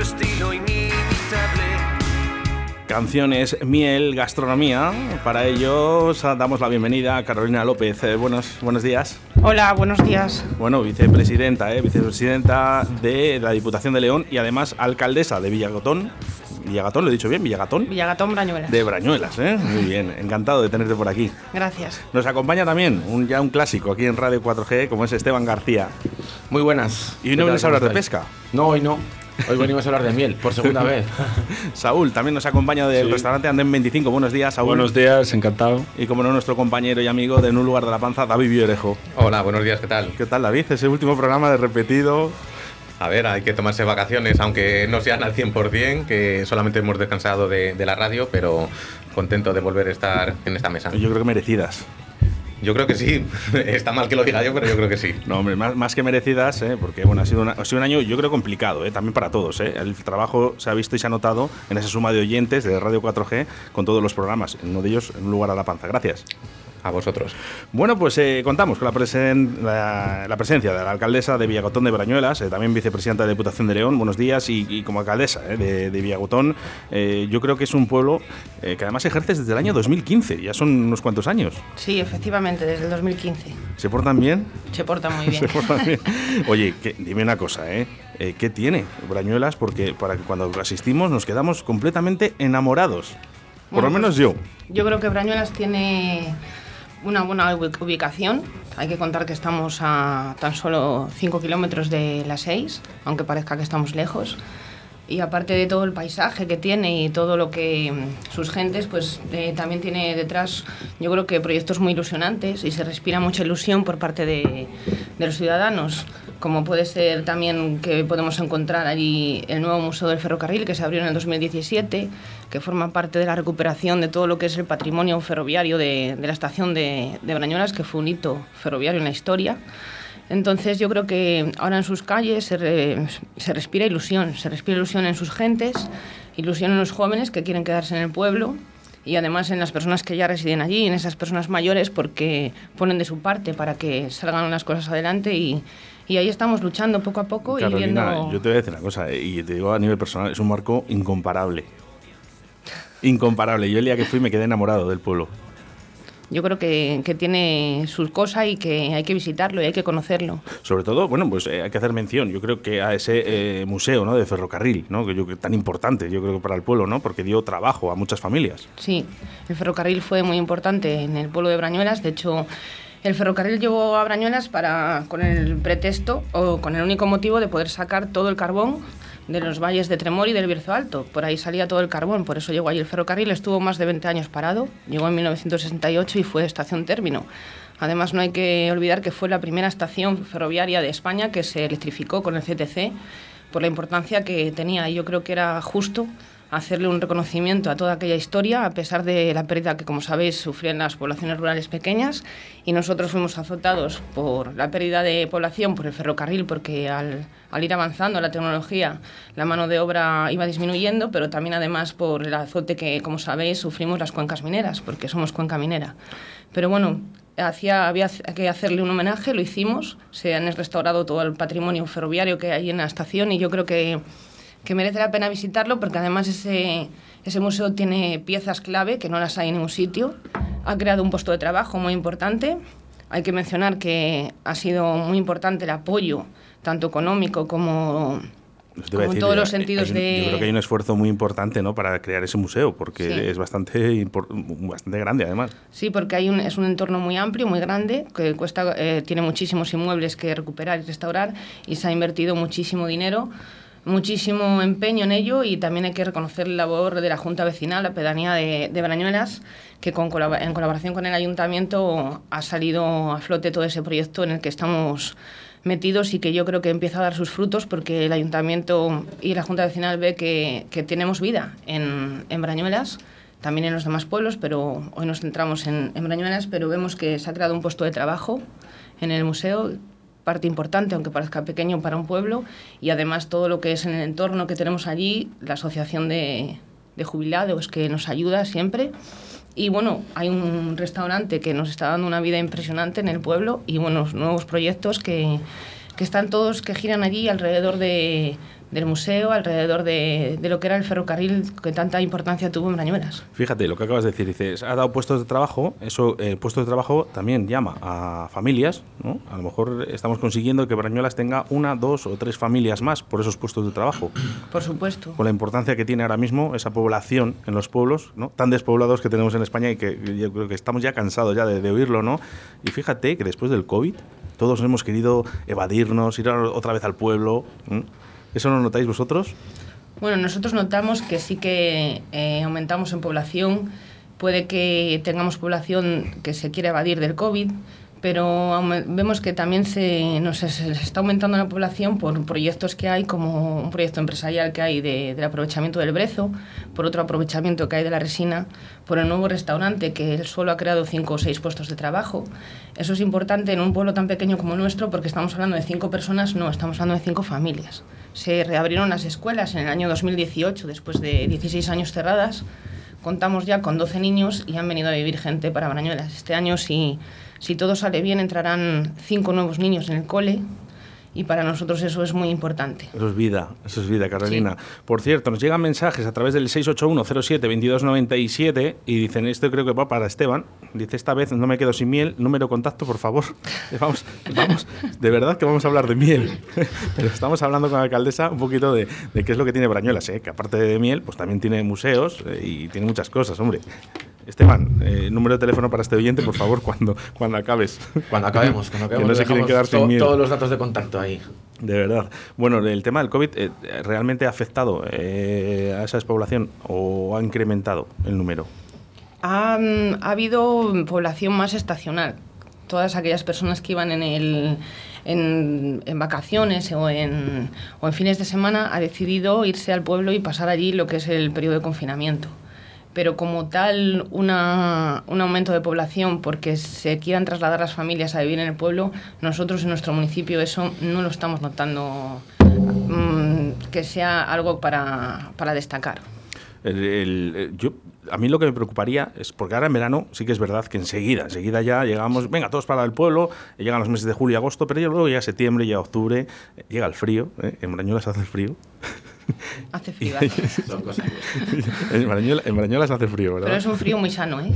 su estilo inimitable. Canciones, miel, gastronomía. Para ello damos la bienvenida a Carolina López. Eh, buenos, buenos días. Hola, buenos días. Bueno, vicepresidenta, eh, vicepresidenta de la Diputación de León y además alcaldesa de Villagotón. Villagatón, lo he dicho bien, Villagatón. Villagatón Brañuelas. De Brañuelas, ¿eh? Muy bien, encantado de tenerte por aquí. Gracias. Nos acompaña también un, ya un clásico aquí en Radio 4G, como es Esteban García. Muy buenas. ¿Y hoy no vienes a hablar de pesca? No, hoy no. Hoy venimos a hablar de miel, por segunda vez. Saúl también nos acompaña del restaurante Andén 25. Buenos días, Saúl. Buenos días, encantado. Y como no, nuestro compañero y amigo de En un lugar de la panza, David Villerejo. Hola, buenos días, ¿qué tal? ¿Qué tal, David? Ese último programa de repetido. A ver, hay que tomarse vacaciones, aunque no sean al 100%, que solamente hemos descansado de, de la radio, pero contento de volver a estar en esta mesa. Yo creo que merecidas. Yo creo que sí. Está mal que lo diga yo, pero yo creo que sí. No, hombre, más, más que merecidas, ¿eh? porque bueno, ha sido, una- ha sido un año, yo creo, complicado, ¿eh? también para todos. ¿eh? El trabajo se ha visto y se ha notado en esa suma de oyentes de Radio 4G con todos los programas. Uno de ellos, en un lugar a la panza. Gracias. A vosotros. Bueno, pues eh, contamos con la, presen- la, la presencia de la alcaldesa de Villagotón de Brañuelas, eh, también vicepresidenta de la Diputación de León. Buenos días y, y como alcaldesa eh, de, de Villagotón, yo creo que es un pueblo que además ejerces desde el año 2015, ya son unos cuantos años. Sí, efectivamente, desde el 2015. ¿Se portan bien? Se porta muy bien. Se portan bien. Oye, que- dime una cosa, ¿eh? ¿Qué tiene Brañuelas? Porque para que cuando asistimos nos quedamos completamente enamorados. Por lo menos yo. Yo creo que Brañuelas tiene una buena ubi- ubicación. Hay que contar que estamos a tan solo 5 kilómetros de las 6, aunque parezca que estamos lejos. Y aparte de todo el paisaje que tiene y todo lo que mm, sus gentes, pues eh, también tiene detrás, yo creo que proyectos muy ilusionantes y se respira mucha ilusión por parte de, los ciudadanos, como puede ser también que podemos encontrar allí el nuevo Museo del Ferrocarril que se abrió en el 2017, que forma parte de la recuperación de todo lo que es el patrimonio ferroviario de, de la estación de, de Brañuelas, que fue un hito ferroviario en la historia. Entonces yo creo que ahora en sus calles se, re- se respira ilusión, se respira ilusión en sus gentes, ilusión en los jóvenes que quieren quedarse en el pueblo y además en las personas que ya residen allí, en esas personas mayores porque ponen de su parte para que salgan las cosas adelante y, y ahí estamos luchando poco a poco y Carolina, viendo... yo te voy a decir una cosa, y te digo a nivel personal, es un marco incomparable. Incomparable. Yo el día que fui me quedé enamorado del pueblo. Yo creo que, que tiene sus cosas y que hay que visitarlo y hay que conocerlo. Sobre todo, bueno, pues eh, hay que hacer mención, yo creo que a ese eh, museo ¿no? de ferrocarril, ¿no? que yo creo tan importante, yo creo que para el pueblo, ¿no? porque dio trabajo a muchas familias. Sí, el ferrocarril fue muy importante en el pueblo de Brañuelas. De hecho, el ferrocarril llevó a Brañuelas para, con el pretexto o con el único motivo de poder sacar todo el carbón de los valles de Tremor y del Bierzo Alto. Por ahí salía todo el carbón, por eso llegó ahí el ferrocarril. Estuvo más de 20 años parado, llegó en 1968 y fue estación término. Además, no hay que olvidar que fue la primera estación ferroviaria de España que se electrificó con el CTC por la importancia que tenía. Y yo creo que era justo hacerle un reconocimiento a toda aquella historia, a pesar de la pérdida que, como sabéis, sufrían las poblaciones rurales pequeñas. Y nosotros fuimos azotados por la pérdida de población por el ferrocarril, porque al, ir avanzando la tecnología, la mano de obra iba disminuyendo, pero también además por el azote que, como sabéis, sufrimos las cuencas mineras, porque somos cuenca minera. Pero bueno, hacía, había que hacerle un homenaje, lo hicimos, se han restaurado todo el patrimonio ferroviario que hay en la estación y yo creo que que merece la pena visitarlo porque además ese, ese museo tiene piezas clave que no las hay en ningún sitio. Ha creado un puesto de trabajo muy importante. Hay que mencionar que ha sido muy importante el apoyo, tanto económico como, en todos los sentidos un- de... Yo creo que hay un esfuerzo muy importante ¿no? para crear ese museo, porque Sí. es bastante, bastante grande además. Sí, porque hay un, es un entorno muy amplio, muy grande, que cuesta, eh, tiene muchísimos inmuebles que recuperar y restaurar y se ha invertido muchísimo dinero, muchísimo empeño en ello y también hay que reconocer la labor de la Junta Vecinal, la pedanía de, de Brañuelas, que con en colaboración con el Ayuntamiento ha salido a flote todo ese proyecto en el que estamos metidos y que yo creo que empieza a dar sus frutos porque el Ayuntamiento y la Junta Vecinal ve que, que tenemos vida en, en Brañuelas también en los demás pueblos, pero hoy nos centramos en, en Brañuelas, pero vemos que se ha creado un puesto de trabajo en el museo, parte importante, aunque parezca pequeño para un pueblo, y además todo lo que es en el entorno que tenemos allí, la asociación de, de jubilados que nos ayuda siempre. Y bueno, hay un restaurante que nos está dando una vida impresionante en el pueblo y buenos nuevos proyectos que, que están todos, que giran allí alrededor de, del museo, alrededor de, de, lo que era el ferrocarril que tanta importancia tuvo en Brañuelas. Fíjate lo que acabas de decir, dices, ha dado puestos de trabajo, eso, eh, puestos de trabajo también llama a familias, ¿no? A lo mejor estamos consiguiendo que Brañuelas tenga una, dos o tres familias más por esos puestos de trabajo. Por supuesto. Con la importancia que tiene ahora mismo esa población en los pueblos, ¿no? Tan despoblados que tenemos en España y que yo creo que estamos ya cansados ya de, de oírlo, ¿no? Y fíjate que después del COVID todos hemos querido evadirnos, ir otra vez al pueblo. ¿eh? ¿Eso lo notáis vosotros? Bueno, nosotros notamos que sí que eh, aumentamos en población. Puede que tengamos población que se quiera evadir del COVID, pero vemos que también se, no sé, se está aumentando la población por proyectos que hay, como un proyecto empresarial que hay de, del aprovechamiento del brezo, por otro aprovechamiento que hay de la resina, por el nuevo restaurante que solo ha creado cinco o seis puestos de trabajo. Eso es importante en un pueblo tan pequeño como el nuestro porque estamos hablando de cinco personas, no, estamos hablando de cinco familias. Se reabrieron las escuelas en el año 2018, después de 16 años cerradas. Contamos ya con 12 niños y han venido a vivir gente para Brañuelas. Este año. Si si todo sale bien, entrarán cinco nuevos niños en el cole y para nosotros eso es muy importante. Eso es vida, eso es vida, Carolina. Sí. Por cierto, nos llegan mensajes a través del 681-07-2297 y dicen, esto creo que va para Esteban, dice, esta vez no me quedo sin miel, número contacto, por favor. vamos, vamos, de verdad que vamos a hablar de miel, pero estamos hablando con la alcaldesa un poquito de, de qué es lo que tiene Brañuelas, ¿eh? que aparte de miel, pues también tiene museos eh, y tiene muchas cosas, hombre. Esteban, eh, número de teléfono para este oyente, por favor, cuando, cuando acabes. Cuando acabemos, cuando acabemos. que no se quieren quedar sin miedo. Todos los datos de contacto ahí. De verdad. Bueno, el tema del COVID eh, realmente ha afectado eh, a esa despoblación o ha incrementado el número. Ha, ha, habido población más estacional. Todas aquellas personas que iban en el en, en vacaciones o en, o en fines de semana ha decidido irse al pueblo y pasar allí lo que es el periodo de confinamiento pero como tal una, un aumento de población porque se quieran trasladar las familias a vivir en el pueblo, nosotros en nuestro municipio eso no lo estamos notando mmm, que sea algo para, para destacar. El, el, yo, a mí lo que me preocuparía es, porque ahora en verano sí que es verdad que enseguida, enseguida ya llegamos, venga, todos para el pueblo, llegan los meses de julio y agosto, pero luego llega septiembre, llega octubre, llega el frío, ¿eh? en Brañuelas hace el frío. Hace frío. Son cosas en, Marañuelas, en Marañuelas hace frío, ¿verdad? Pero es un frío muy sano, ¿eh?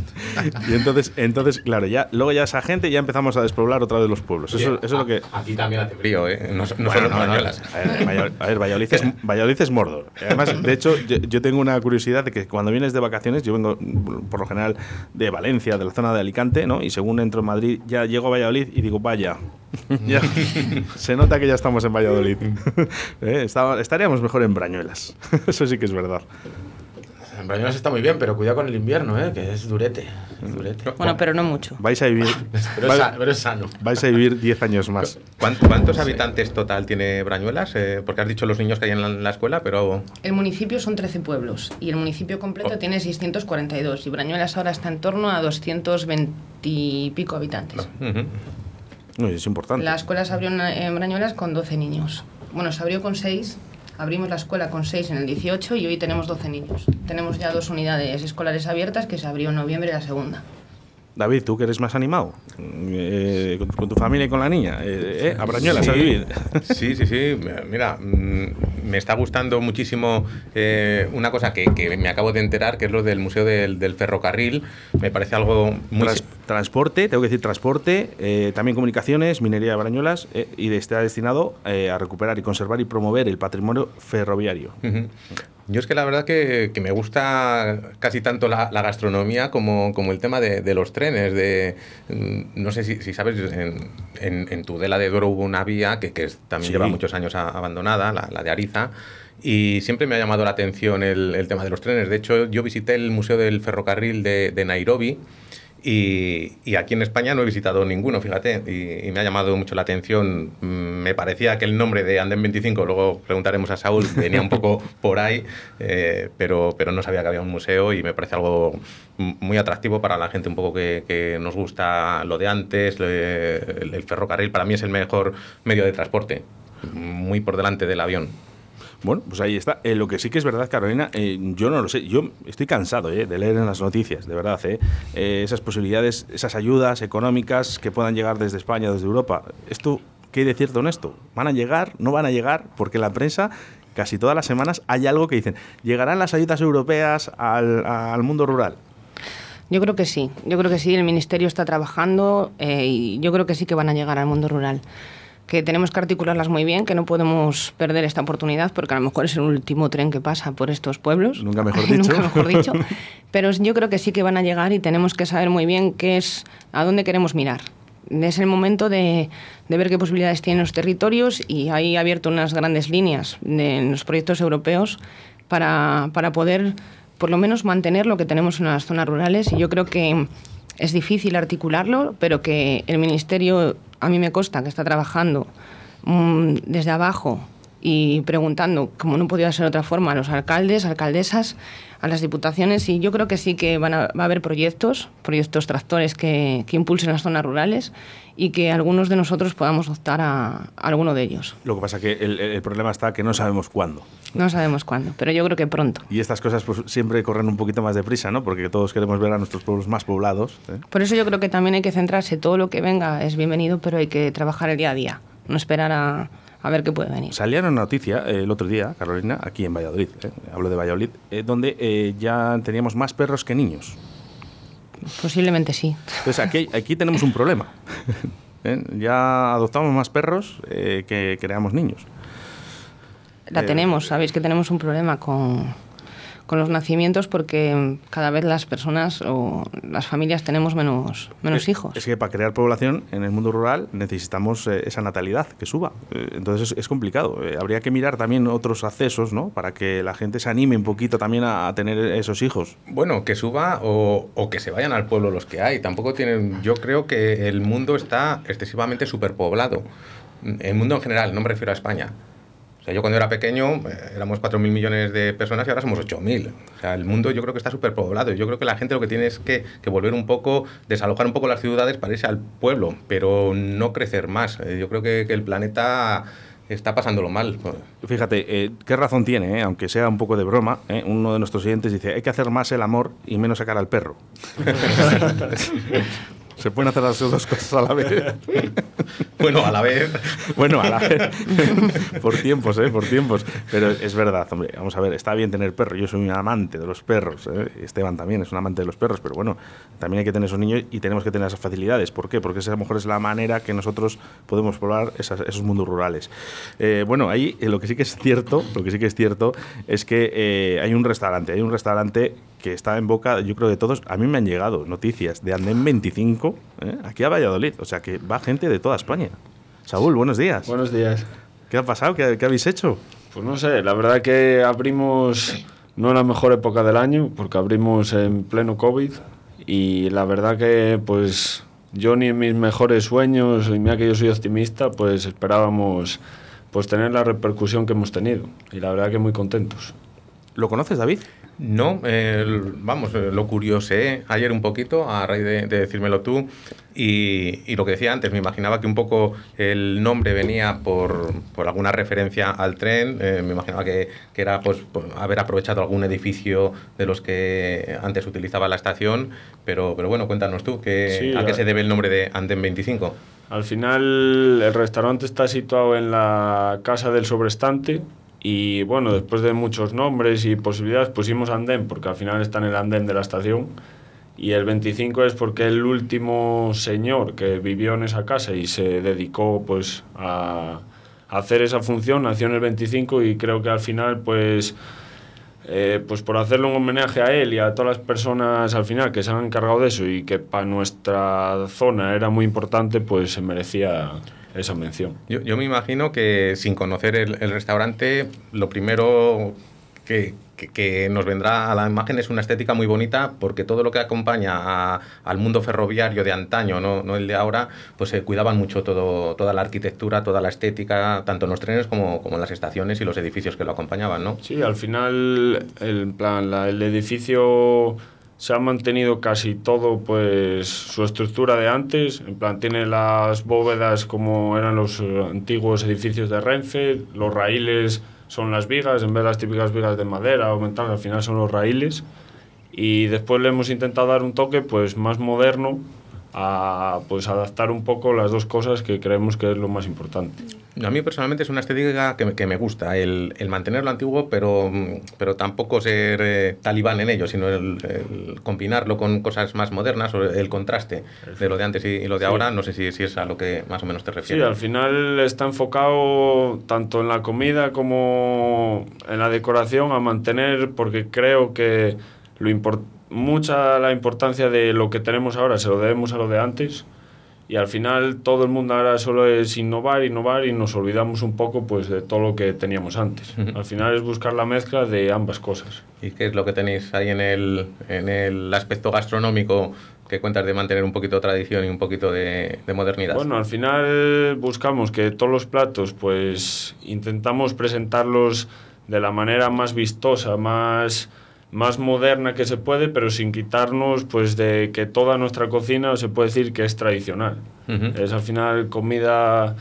y entonces, entonces, claro, ya luego ya esa gente ya empezamos a despoblar otra vez los pueblos. Eso, Oye, eso es lo que... Aquí también hace frío, ¿eh? No, no Bueno, solo en no, no, Marañuelas. A ver, Valladolid, a ver, Valladolid es, Valladolid es Mordor. Además, de hecho, yo, yo tengo una curiosidad de que cuando vienes de vacaciones, yo vengo por lo general de Valencia, de la zona de Alicante, ¿no? Y según entro en Madrid, ya llego a Valladolid y digo, vaya, ya, se nota que ya estamos en Valladolid. ¿Eh? Estaba- estaríamos mejor en Brañuelas. Eso sí que es verdad. En Brañuelas está muy bien, pero cuidado con el invierno, ¿eh? que es durete. Es durete. Bueno, pero no mucho. Vais a vivir, Pero, es, vais, pero es sano. vais a vivir 10 años más. ¿Cuán- ¿Cuántos habitantes total tiene Brañuelas? Eh, porque has dicho los niños que hay en la, en la escuela, pero El municipio son 13 pueblos y el municipio completo Oh. tiene 642 y Brañuelas ahora está en torno a 220 y pico habitantes. Ujú. No, es importante. La escuela se abrió en, en Brañuelas con 12 niños. Bueno, se abrió con 6, abrimos la escuela con 6 en el 18 y hoy tenemos 12 niños. Tenemos ya dos unidades escolares abiertas que se abrió en noviembre la segunda. David, tú que eres más animado, eh, con, con tu familia y con la niña, eh, eh, a Brañuelas a Sí. vivir. Sí, sí, sí. Mira, mm, me está gustando muchísimo eh, una cosa que, que me acabo de enterar, que es lo del Museo del, del Ferrocarril. Me parece algo muy... Trans- transporte, tengo que decir transporte, eh, también comunicaciones, minería de Brañuelas, eh, y está destinado eh, a recuperar y conservar y promover el patrimonio ferroviario. Ujú. Yo es que la verdad que, que me gusta casi tanto la, la gastronomía como, como el tema de, de los trenes. De, mm, no sé si, si sabes, en, en, en Tudela de Duero hubo una vía que, que es- también Sí. lleva muchos años a- abandonada, la, la de Ariza. Y siempre me ha llamado la atención el, el tema de los trenes. De hecho, yo visité el Museo del Ferrocarril de, de Nairobi y, y aquí en España no he visitado ninguno, fíjate, y, y me ha llamado mucho la atención. Mm, Me parecía que el nombre de Andén 25, luego preguntaremos a Saúl, venía un poco por ahí, eh, pero, pero no sabía que había un museo y me parece algo muy atractivo para la gente un poco que, que nos gusta lo de antes, el ferrocarril para mí es el mejor medio de transporte, muy por delante del avión. Bueno, pues ahí está. Eh, lo que sí que es verdad, Carolina, eh, yo no lo sé. Yo estoy cansado eh, de leer en las noticias, de verdad. eh, esas posibilidades, esas ayudas económicas que puedan llegar desde España, desde Europa. ¿Esto qué hay de cierto en esto? ¿Van a llegar? ¿No van a llegar? Porque la prensa casi todas las semanas hay algo que dicen, ¿llegarán las ayudas europeas al, mundo rural? Yo creo que sí, yo creo que sí, el Ministerio está trabajando y yo creo que sí que van a llegar al mundo rural. Que tenemos que articularlas muy bien, que no podemos perder esta oportunidad porque a lo mejor es el último tren que pasa por estos pueblos. Nunca mejor dicho. Nunca mejor dicho. Pero yo creo que sí que van a llegar y tenemos que saber muy bien qué es, a dónde queremos mirar. Es el momento de, de ver qué posibilidades tienen los territorios y ahí abierto unas grandes líneas de, en los proyectos europeos para, para poder por lo menos mantener lo que tenemos en las zonas rurales y yo creo que es difícil articularlo, pero que el Ministerio, a mí me consta que está trabajando mmm, desde abajo y preguntando, como no podía ser de otra forma, a los alcaldes, alcaldesas, a las diputaciones y yo creo que sí que van a, va a haber proyectos, proyectos tractores que, que, impulsen las zonas rurales y que algunos de nosotros podamos optar a, a alguno de ellos. Lo que pasa que el, el, problema está que no sabemos cuándo. No sabemos cuándo, pero yo creo que pronto. Y estas cosas pues, siempre corren un poquito más deprisa, ¿no? Porque todos queremos ver a nuestros pueblos más poblados. ¿eh? Por eso yo creo que también hay que centrarse, todo lo que venga es bienvenido, pero hay que trabajar el día a día, no esperar a, a ver qué puede venir. Salía una noticia eh, el otro día, Carolina, aquí en Valladolid, eh, hablo de Valladolid, eh, donde ya teníamos más perros que niños. Posiblemente sí. Entonces aquí, aquí tenemos un problema. Ya adoptamos más perros que creamos niños. La tenemos, sabéis que tenemos un problema con, con los nacimientos porque cada vez las personas o las familias tenemos menos, menos es, hijos. Es que para crear población en el mundo rural necesitamos eh, esa natalidad que suba. Eh, entonces es, es complicado. Eh, habría que mirar también otros accesos, ¿no? Para que la gente se anime un poquito también a, a tener esos hijos. Bueno, que suba o, o, que se vayan al pueblo los que hay. Tampoco tienen. Yo creo que el mundo está excesivamente superpoblado. El mundo en general, no me refiero a España. O sea, yo cuando era pequeño eh, éramos 4.000 millones de personas y ahora somos 8.000. O sea, el mundo yo creo que está superpoblado. Yo creo que la gente lo que tiene es que, que, volver un poco, desalojar un poco las ciudades para irse al pueblo, pero no crecer más. Eh, yo creo que, que el planeta está pasándolo mal. Fíjate, eh, qué razón tiene, eh? aunque sea un poco de broma. Eh? Uno de nuestros oyentes dice, hay que hacer más el amor y menos sacar al perro. Se pueden hacer las dos cosas a la vez. bueno, a la vez. bueno, a la vez. por tiempos, ¿eh? Por tiempos. Pero es verdad, hombre. Vamos a ver, está bien tener perro. Yo soy un amante de los perros. ¿eh? Esteban también es un amante de los perros. Pero bueno, también hay que tener esos niños y tenemos que tener esas facilidades. ¿Por qué? Porque esa a lo mejor es la manera que nosotros podemos esas, esos mundos rurales. Eh, bueno, ahí eh, lo que sí que es cierto, lo que sí que es cierto es que hay un restaurante, hay un restaurante que está en boca, yo creo de todos. A mí me han llegado noticias de Andén 25 ¿eh? aquí a Valladolid. O sea que va gente de toda España. Saúl, buenos días. Buenos días. ¿Qué ha pasado? ¿Qué, ¿Qué, habéis hecho? Pues no sé, la verdad que abrimos no en la mejor época del año, porque abrimos en pleno COVID y la verdad que pues yo ni en mis mejores sueños, y mira que yo soy optimista, pues esperábamos pues tener la repercusión que hemos tenido y la verdad que muy contentos. ¿Lo conoces, David? No, eh, vamos, lo curiosé ayer un poquito a raíz de, de decírmelo tú y, y, lo que decía antes, me imaginaba que un poco el nombre venía por, por alguna referencia al tren, eh, me imaginaba que, que era pues haber aprovechado algún edificio de los que antes utilizaba la estación, pero, pero bueno, cuéntanos tú, que, sí, ¿a qué se debe el nombre de Andén 25? Al final el restaurante está situado en la Casa del Sobrestante, y bueno, después de muchos nombres y posibilidades pusimos andén porque al final está en el andén de la estación. Y el 25 es porque el último señor que vivió en esa casa y se dedicó pues a, hacer esa función nació en el 25 y creo que al final pues eh, pues por hacerle un homenaje a él y a todas las personas al final que se han encargado de eso y que para nuestra zona era muy importante pues se merecía esa mención. Yo, yo, me imagino que sin conocer el, el restaurante, lo primero que, que, que, nos vendrá a la imagen es una estética muy bonita, porque todo lo que acompaña a, al mundo ferroviario de antaño, no, no el de ahora, pues se eh, cuidaban mucho todo, toda la arquitectura, toda la estética, tanto en los trenes como, como en las estaciones y los edificios que lo acompañaban, ¿no? Sí, al final, el, plan, la, el edificio se ha mantenido casi todo pues su estructura de antes, en plan tiene las bóvedas como eran los antiguos edificios de Renfe, los raíles son las vigas, en vez de las típicas vigas de madera o metal, al final son los raíles. Y después le hemos intentado dar un toque pues más moderno a pues adaptar un poco las dos cosas que creemos que es lo más importante. A mí personalmente es una estética que me, que me gusta, el, el mantener lo antiguo, pero, pero tampoco ser eh, talibán en ello, sino el, el combinarlo con cosas más modernas o el contraste de lo de antes y, y lo de Sí. ahora. No sé si, si es a lo que más o menos te Sí, refieres. al final está enfocado tanto en la comida como en la decoración a mantener, porque creo que lo impor- mucha la importancia de lo que tenemos ahora se lo debemos a lo de antes. Y al final todo el mundo ahora solo es innovar, innovar y nos olvidamos un poco pues de todo lo que teníamos antes. Al final es buscar la mezcla de ambas cosas. ¿Y qué es lo que tenéis ahí en el, en el aspecto gastronómico que cuentas de mantener un poquito de tradición y un poquito de, de modernidad? Bueno, al final buscamos que todos los platos, pues intentamos presentarlos de la manera más vistosa, más, más moderna que se puede, pero sin quitarnos pues de que toda nuestra cocina se puede decir que es tradicional. Ujú. Es al final comida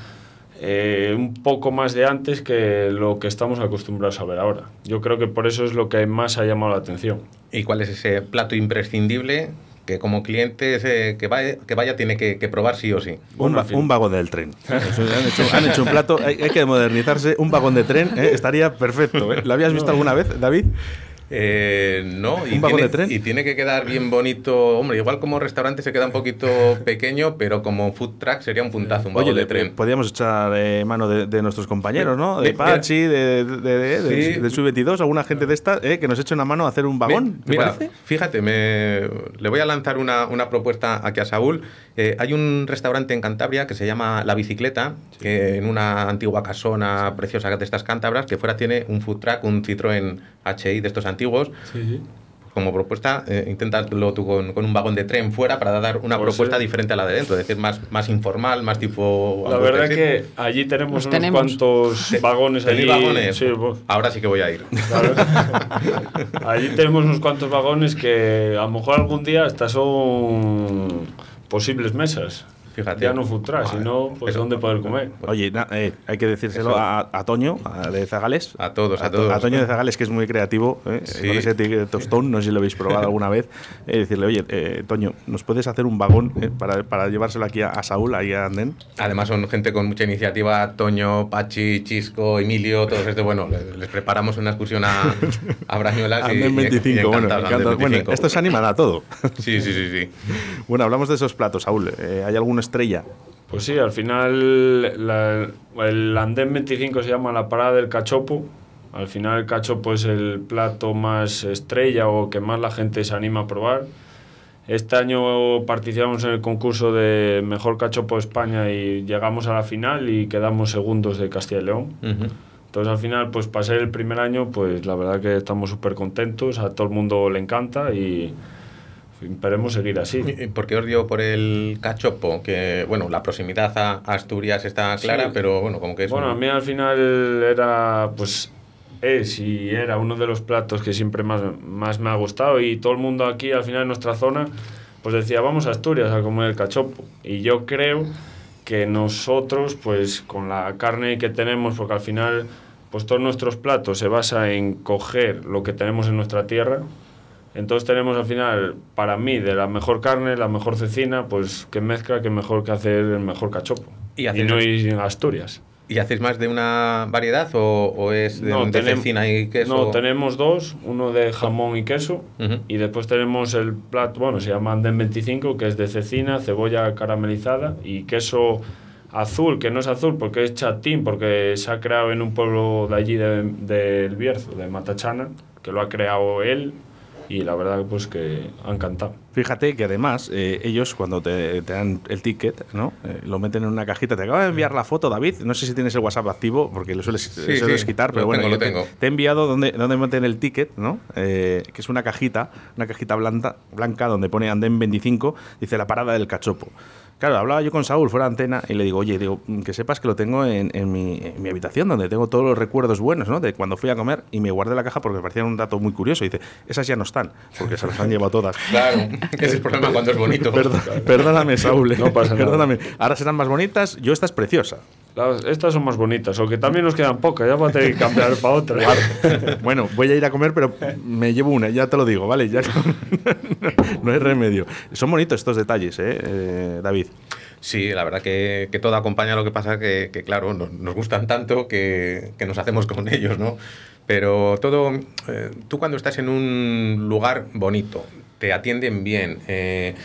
eh, un poco más de antes que lo que estamos acostumbrados a ver ahora. Yo creo que por eso es lo que más ha llamado la atención. ¿Y cuál es ese plato imprescindible que como cliente ese que, vaya, que vaya tiene que, que probar sí o sí? Un, va- un vagón del tren. Eso, han, hecho, han hecho un plato, hay, hay que modernizarse. Un vagón de tren ¿eh? estaría perfecto. ¿eh? ¿Lo habías visto alguna vez, David? Eh, no, y ¿Un vagón tiene, de tren? y tiene que quedar bien bonito. Hombre, igual como restaurante se queda un poquito pequeño, pero como food truck sería un puntazo, un Oye, de le- tren. podríamos echar eh, mano de, de nuestros compañeros, ¿no? De mira. Pachi, de, de, de, de- del Sub-22, alguna gente de esta, eh, que nos eche una mano a hacer un vagón. Mi- ¿te Mira, parece? fíjate, me, le voy a lanzar una, una propuesta aquí a Saúl. Eh, hay un restaurante en Cantabria que se llama La Bicicleta, que en una antigua casona preciosa de estas cántabras, que fuera tiene un food truck, un Citroën HI de estos antiguos. Como propuesta, eh, inténtalo tú con, con un vagón de tren fuera para dar una Pues propuesta sí. diferente a la de dentro, es decir, más, más informal, más tipo... La verdad que allí tenemos unos tenemos. cuantos vagones ¿Tenéis allí. vagones? Sí, vos. Ahora sí que voy a ir. Claro. Allí tenemos unos cuantos vagones que a lo mejor algún día hasta son posibles mesas. Fíjate. Ya no food truck, sino pues dónde poder comer. Oye, na- eh, hay que decírselo a, a Toño, a- de Zagales. A todos, a To- todos. A Toño de Zagales, que es muy creativo, eh, Sí. con ese tostón, no sé si lo habéis probado alguna vez. Eh, decirle, oye, eh, Toño, ¿nos puedes hacer un vagón eh, para, para llevárselo aquí a, Saúl, ahí a Andén? Además son gente con mucha iniciativa, Toño, Pachi, Chisco, Emilio, todos estos. Bueno, les, les preparamos una excursión a, a Brañuelas y, Andén y- y 25, bueno, Andén bueno, 25. estos se animan a todo. Sí, sí, sí, sí. bueno, hablamos de esos platos, Saúl. ¿Hay alguna estrella? Pues sí, al final la- el andén 25 se llama la parada del cachopo. Al final el cachopo es el plato más estrella o que más la gente se anima a probar. Este año participamos en el concurso de Mejor Cachopo de España y llegamos a la final y quedamos segundos de Castilla y León. Entonces al final, pues para ser el primer año, pues la verdad que estamos súper contentos, a todo el mundo le encanta y esperemos seguir así. ¿Y ¿Por qué os dio por el cachopo? Que, bueno, la proximidad a Asturias está clara, Sí. pero bueno, como que es. Bueno, un- a mí al final era, pues, es y era uno de los platos que siempre más, más me ha gustado y todo el mundo aquí al final en nuestra zona, pues decía, vamos a Asturias a comer el cachopo. Y yo creo que nosotros, pues, con la carne que tenemos, porque al final, pues todos nuestros platos se basa en coger lo que tenemos en nuestra tierra. Entonces tenemos al final, para mí, de la mejor carne, la mejor cecina, pues que mezcla, que mejor que hacer el mejor cachopo. Y Y, no ir en Asturias. ¿Y hacéis más de una variedad o, o es de, No, de cecina y queso? No, tenemos dos, uno de jamón y queso Ujú. y después tenemos el plato, bueno, se llama Anden 25, que es de cecina, cebolla caramelizada y queso azul, que no es azul porque es chatín, porque se ha creado en un pueblo de allí de- del Bierzo, de Matachana, que lo ha creado él y la verdad pues que han cantado. Fíjate que además eh, ellos cuando te, te dan el ticket, ¿no? Eh, lo meten en una cajita. Te acabo de enviar la foto, David. No sé si tienes el WhatsApp activo porque lo sueles, Sí, sueles sí, quitar, lo pero bueno, tengo, lo te, tengo. te he enviado donde, donde meten el ticket, ¿no? Eh, que es una cajita, una cajita blanca, blanca donde pone Andén 25, dice la parada del cachopo. Claro, hablaba yo con Saúl fuera de antena y le digo, oye, digo, que sepas que lo tengo en, en mi, en mi habitación, donde tengo todos los recuerdos buenos, ¿no? De cuando fui a comer y me guardé la caja porque me parecía un dato muy curioso. Y dice, esas ya no están, porque se las han llevado todas. Claro, ese es el problema cuando es bonito. Perdón- perdóname, Saúl. eh. No pasa nada. Perdóname. Ahora serán más bonitas. Yo esta es preciosa. Las- estas son más bonitas, o que también nos quedan pocas, ya va a tener que cambiar para otra. Bueno, voy a ir a comer, pero me llevo una, ya te lo digo, ¿vale? Ya no, no hay remedio. Son bonitos estos detalles, ¿eh, eh, David? Sí, la verdad que, que todo acompaña lo que pasa que, que claro, nos, nos gustan tanto que, que nos hacemos con ellos, ¿no? Pero todo, eh, tú cuando estás en un lugar bonito, te atienden bien, eh,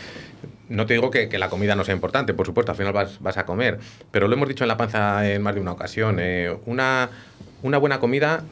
no te digo que, que la comida no sea importante, por supuesto, al final vas, vas a comer, pero lo hemos dicho en la panza en más de una ocasión, eh, una, una buena comida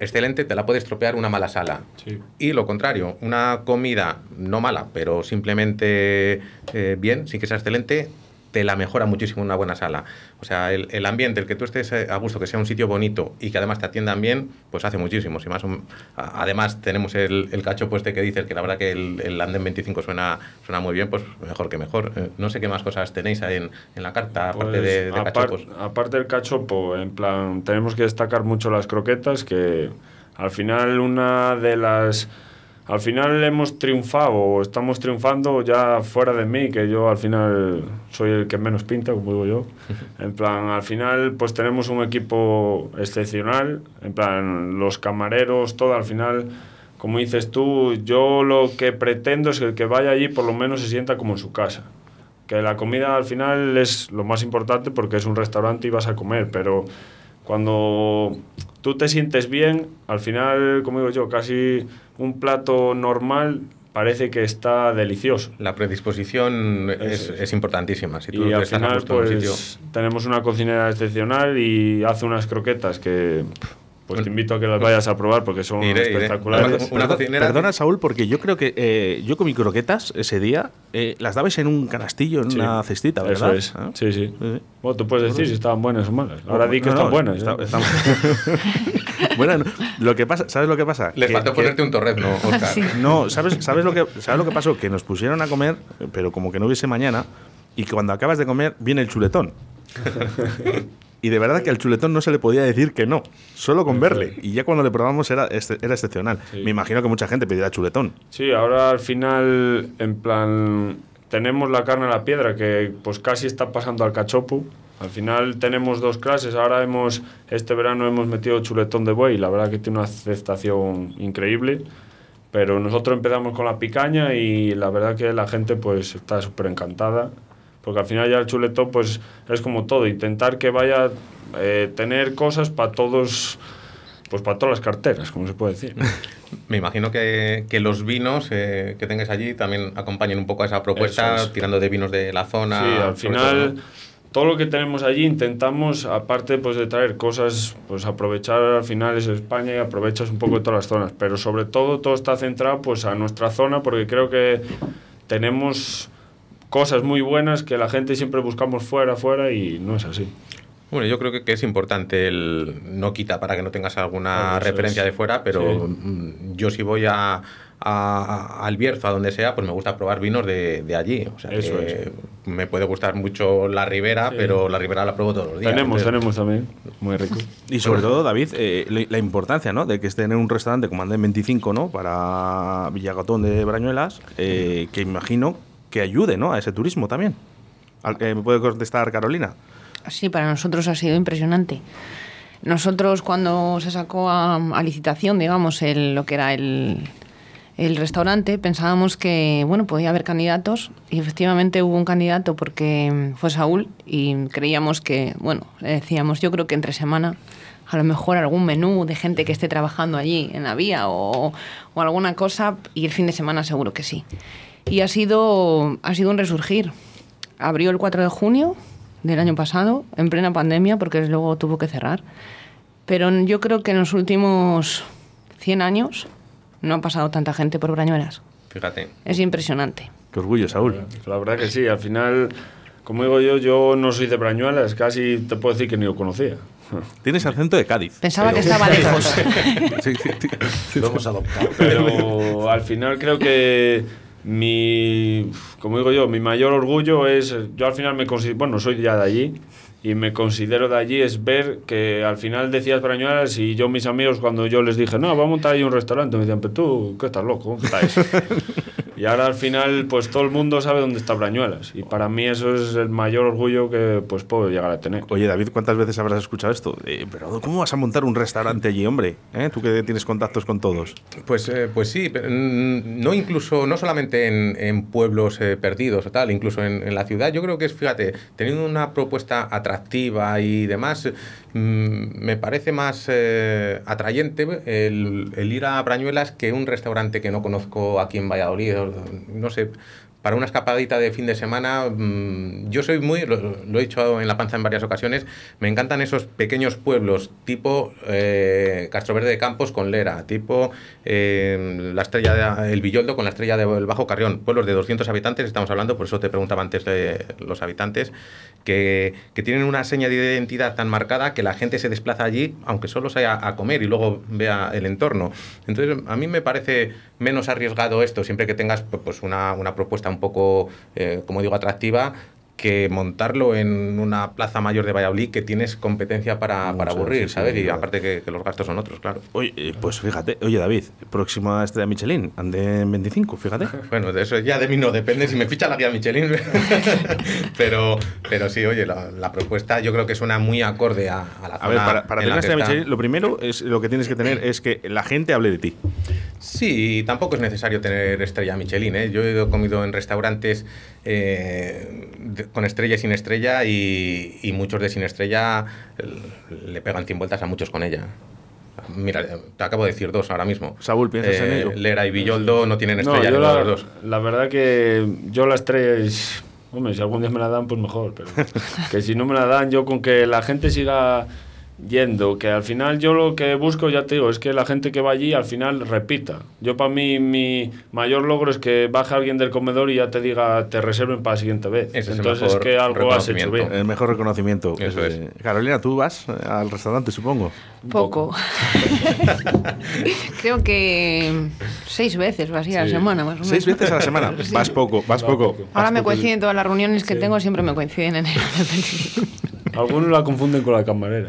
excelente te la puede estropear una mala sala. Sí. Y lo contrario, una comida no mala, pero simplemente eh, bien, sin que sea excelente, te la mejora muchísimo una buena sala. O sea, el, el ambiente, el que tú estés eh, a gusto, que sea un sitio bonito y que además te atiendan bien, pues hace muchísimo. Si más un- además tenemos el, el cacho este que dices que la verdad que el, el Andén 25 suena, suena muy bien, pues mejor que mejor. Eh, no sé qué más cosas tenéis ahí en, en la carta, aparte Pues, de, de apar- cachopos. aparte del cachopo, en plan, tenemos que destacar mucho las croquetas, que al final una de las... Al final hemos triunfado, o estamos triunfando ya fuera de mí, que yo al final soy el que menos pinta, como digo yo. En plan, al final pues tenemos un equipo excepcional, en plan, los camareros, todo al final como dices tú, yo lo que pretendo es que el que vaya allí por lo menos se sienta como en su casa. Que la comida al final es lo más importante porque es un restaurante y vas a comer, pero cuando tú te sientes bien, al final, como digo yo, casi un plato normal parece que está delicioso. La predisposición es, es. es importantísima. Si tú Y al final, sitio- pues, tenemos una cocinera excepcional y hace unas croquetas que pues te invito a que las vayas a probar porque son Iré, iré. espectaculares. Además, Una Perdona- cocinera- Perdona, Saúl, porque yo creo que eh, yo comí croquetas ese día, eh, las dabais en un canastillo, en Sí, una cestita, ¿verdad? Eso es. ¿Ah? Sí, sí. sí. Bueno, tú puedes decir si estaban buenas o malas. Ahora di que No, están no, buenas. está- ¿eh? están- bueno, no, lo que pasa, ¿sabes lo que pasa? Le Que- faltó que- ponerte un torrezno, Oscar. No, ¿sabes, sabes, lo que, ¿sabes lo que pasó? Que nos pusieron a comer, pero como que no hubiese mañana, y que cuando acabas de comer viene el chuletón. Y de verdad que al chuletón no se le podía decir que no, solo con verle. Y ya cuando le probamos era, este- era excepcional. Sí. Me imagino que mucha gente pedirá chuletón. Sí, ahora al final, en plan, tenemos la carne a la piedra que pues casi está pasando al cachopo. Al final tenemos dos clases. Ahora hemos, este verano hemos metido chuletón de buey. La verdad que tiene una aceptación increíble. Pero nosotros empezamos con la picaña y la verdad que la gente pues está súper encantada. Porque al final ya el chuletón pues es como todo. Intentar que vaya eh, tener cosas para todos, pues para todas las carteras, como se puede decir. Me imagino que, que los vinos eh, que tengáis allí también acompañan un poco a esa propuesta, es. tirando de vinos de la zona. Sí, al final todo, todo lo que tenemos allí intentamos, aparte pues de traer cosas, pues aprovechar al final es España y aprovechas un poco de todas las zonas, pero sobre todo todo está centrado pues a nuestra zona porque creo que tenemos cosas muy buenas que la gente siempre buscamos fuera, fuera y no es así. Bueno, yo creo que, que es importante el no quita para que no tengas alguna referencia es. de fuera, pero Sí. mm, yo si voy a, a- al Bierzo, a donde sea, pues me gusta probar vinos de, de allí. O sea, Eso que es. me puede gustar mucho la Ribera, Sí. pero la Ribera la pruebo todos los días. tenemos, Entonces, tenemos también, muy rico. Y sobre todo, David, eh, la, la importancia ¿no? de que esté en un restaurante como Andén 25 ¿no? para Villagotón de Brañuelas, eh, que imagino que ayude ¿no? a ese turismo también. Que me puede contestar Carolina. Sí, para nosotros ha sido impresionante. Nosotros cuando se sacó a, licitación, digamos, el, lo que era el, el restaurante, pensábamos que, bueno, podía haber candidatos y efectivamente hubo un candidato porque fue Saúl y creíamos que, bueno, decíamos, yo creo que entre semana a lo mejor algún menú de gente que esté trabajando allí en la vía o, o alguna cosa y el fin de semana seguro que sí. Y ha sido, ha sido un resurgir. Abrió el 4 de junio del año pasado, en plena pandemia, porque luego tuvo que cerrar. Pero yo creo que en los últimos 100 años no ha pasado tanta gente por Brañuelas. Fíjate. Es impresionante. Qué orgullo, Saúl. La verdad que sí, al final, como digo yo, yo no soy de Brañuelas, casi te puedo decir que ni lo conocía. Tienes acento de Cádiz. Pensaba Pero- que estaba lejos. Sí, sí, sí. Lo hemos adoptado. Pero al final creo que mi, como digo yo, mi mayor orgullo es, yo al final me considero, bueno, soy ya de allí y me considero de allí es ver que al final decías Brañuelas y yo mis amigos cuando yo les dije, no, vamos a montar ahí un restaurante, me decían, pero tú, ¿qué estás loco? ¿Dónde estáis?". Y ahora al final, pues todo el mundo sabe dónde está Brañuelas. Y para mí eso es el mayor orgullo que pues puedo llegar a tener. Oye, David, ¿cuántas veces habrás escuchado esto? Eh, pero ¿cómo vas a montar un restaurante allí, hombre? ¿Eh? Tú que tienes contactos con todos. Pues, eh, pues sí, pero, no incluso, no solamente en, en pueblos eh, perdidos o tal, incluso en, en la ciudad, yo creo que es, fíjate, teniendo una propuesta atractiva y demás, mm, me parece más eh, atrayente el, el ir a Brañuelas que un restaurante que no conozco aquí en Valladolid, no sé, para una escapadita de fin de semana, mm, yo soy muy, lo, he dicho en la panza en varias ocasiones, me encantan esos pequeños pueblos tipo eh, Castroverde de Campos con Lera, tipo eh, la estrella de, el Villoldo con la estrella del Bajo Carrión, pueblos de 200 habitantes, estamos hablando, por eso te preguntaba antes de los habitantes, que, que tienen una seña de identidad tan marcada que la gente se desplaza allí, aunque solo sea a comer y luego vea el entorno. Entonces, a mí me parece menos arriesgado esto, siempre que tengas pues, una, una propuesta un poco, eh, como digo, atractiva, que montarlo en una plaza mayor de Valladolid que tienes competencia para, para aburrir, sí, sí, ¿sabes? y claro. aparte que, que los gastos son otros, claro. Oye, eh, pues fíjate, oye, David, próxima estrella Michelin, ande en 25, fíjate. Bueno, de eso ya de mí no depende si me ficha la guía Michelin. pero, pero sí, oye, la, la propuesta yo creo que suena muy acorde a, a la A ver, zona para, para en tener la estrella. Michelin, lo primero es lo que tienes que tener es que la gente hable de ti. Sí, tampoco es necesario tener estrella Michelin. ¿eh? Yo he comido en restaurantes eh, de- con estrella y sin estrella y, y muchos de sin estrella eh, le pegan 100 vueltas a muchos con ella. Mira, te acabo de decir dos ahora mismo. Eh, Saúl, ¿piensas en ello? Lera y Villoldo no tienen No, estrella yo la, los dos. la verdad que yo la estrella es... Hombre, si algún día me la dan, pues mejor. Pero que si no me la dan, yo con que la gente siga yendo, que al final yo lo que busco, ya te digo, es que la gente que va allí al final repita. Yo para mí mi mayor logro es que baje alguien del comedor y ya te diga, te reserven para la siguiente vez. Ese es el Entonces es mejor que algo has hecho bien. El mejor reconocimiento. Eso es. Eh, Carolina, tú vas eh, al restaurante, supongo. Poco. Creo que seis veces o así a la Sí. semana, más o menos. Seis veces a la semana. Sí. Vas poco, vas poco. poco. Ahora vas me coinciden todas las reuniones que tengo, siempre me coinciden en enero. Algunos la confunden con la camarera.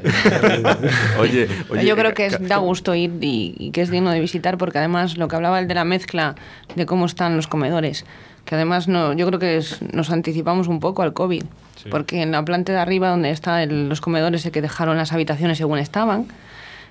Oye, oye, Yo creo eh, que es, da gusto ir y, y que es digno de visitar porque además lo que hablaba el de la mezcla de cómo están los comedores, que además no, yo creo que es- nos anticipamos un poco al COVID, porque en la planta de arriba donde están los comedores que dejaron las habitaciones según estaban,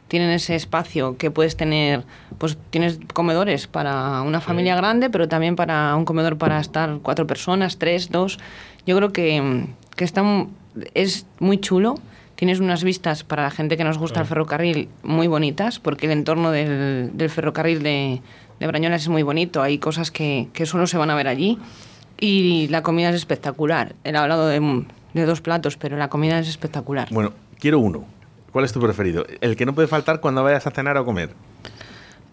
tienen ese espacio que puedes tener, pues tienes comedores para una familia grande, pero también para un comedor para estar cuatro personas, tres, dos. Yo creo que, que está, mu- es muy chulo. Tienes unas vistas para la gente que nos gusta el ferrocarril muy bonitas, porque el entorno del, del ferrocarril de, de Brañolas es muy bonito. Hay cosas que, que solo se van a ver allí. Y la comida es espectacular. He hablado de, de dos platos, pero la comida es espectacular. Bueno, quiero uno. ¿Cuál es tu preferido? El que no puede faltar cuando vayas a cenar o comer.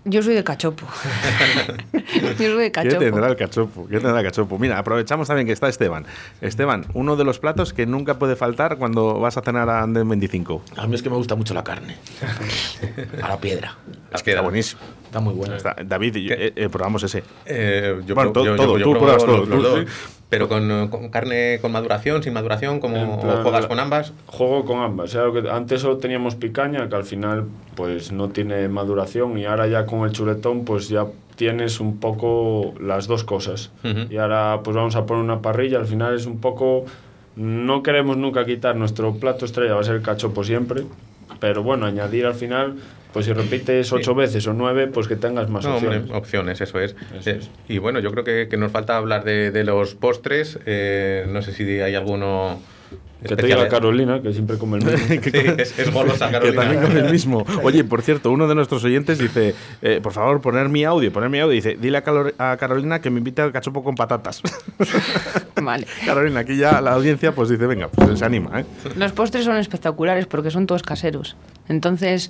Yo soy de cachopo. Yo soy de ¿Qué cachopo. tendrá el cachopo? ¿Qué tendrá el cachopo? Mira, aprovechamos también que está Esteban. Esteban, uno de los platos que nunca puede faltar cuando vas a cenar a Anden 25. A mí es que me gusta mucho la carne. A la piedra. La Está piedra. buenísimo. Está muy buena. Está- David, yo- eh, eh, probamos ese. Eh, yo Bueno, pro- todo- yo- todo, yo- yo tú pruebas los- todo, los. Pero con, con carne con maduración, sin maduración, como plan, juegas con ambas. Juego con ambas. o sea, que antes solo teníamos picaña, que al final pues no tiene maduración, y ahora ya con el chuletón pues ya tienes un poco las dos cosas. Ujú. Y ahora pues vamos a poner una parrilla, al final es un poco... No queremos nunca quitar nuestro plato estrella, va a ser el cachopo siempre, pero bueno, añadir al final, pues si repites ocho veces o nueve, pues que tengas más No, hombre, opciones. opciones, eso es. Eso Eh, es. Y bueno, yo creo que, que nos falta hablar de, de los postres. Eh, no sé si hay alguno. Que te diga Carolina, que siempre come el mismo. Sí, es, es golosa, Que Carolina. también con el mismo. Oye, por cierto, uno de nuestros oyentes dice, eh, por favor, poner mi audio, poner mi audio. Dice, dile a, Carolina que me invite al cachopo con patatas. Vale. Carolina, aquí ya la audiencia pues dice, venga, pues se anima, ¿eh? Los postres son espectaculares porque son todos caseros. Entonces,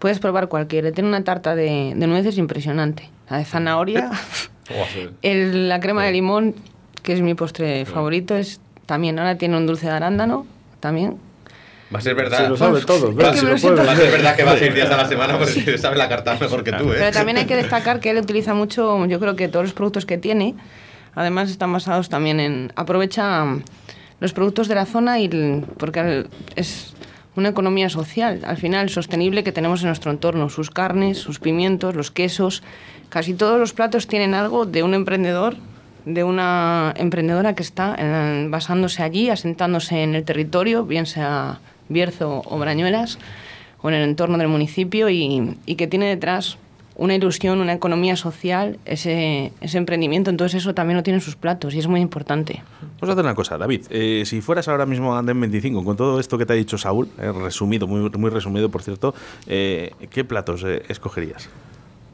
puedes probar cualquiera. Tiene una tarta de, de nueces impresionante. La de zanahoria. El- la crema de limón, que es mi postre favorito, es también. Ahora tiene un dulce de arándano, también. Va a ser verdad. Se lo sabe todo, Es ¿verdad? que lo lo Va a ser verdad que va a ir días a la semana porque sabe la carta mejor que tú, ¿eh? Pero también hay que destacar que él utiliza mucho, yo creo que todos los productos que tiene, además están basados también en... Aprovecha mm, los productos de la zona y porque es una economía social, al final sostenible que tenemos en nuestro entorno, sus carnes, sus pimientos, los quesos, casi todos los platos tienen algo de un emprendedor, de una emprendedora que está eh, basándose allí, asentándose en el territorio, bien sea Bierzo o Brañuelas, o en el entorno del municipio y, y que tiene detrás una ilusión, una economía social, ese, emprendimiento, entonces eso también lo tiene en sus platos y es muy importante. Vamos a hacer una cosa, David. eh, si fueras ahora mismo a Andén 25, con todo esto que te ha dicho Saúl, eh, resumido, muy, muy resumido, por cierto, eh, ¿qué platos escogerías?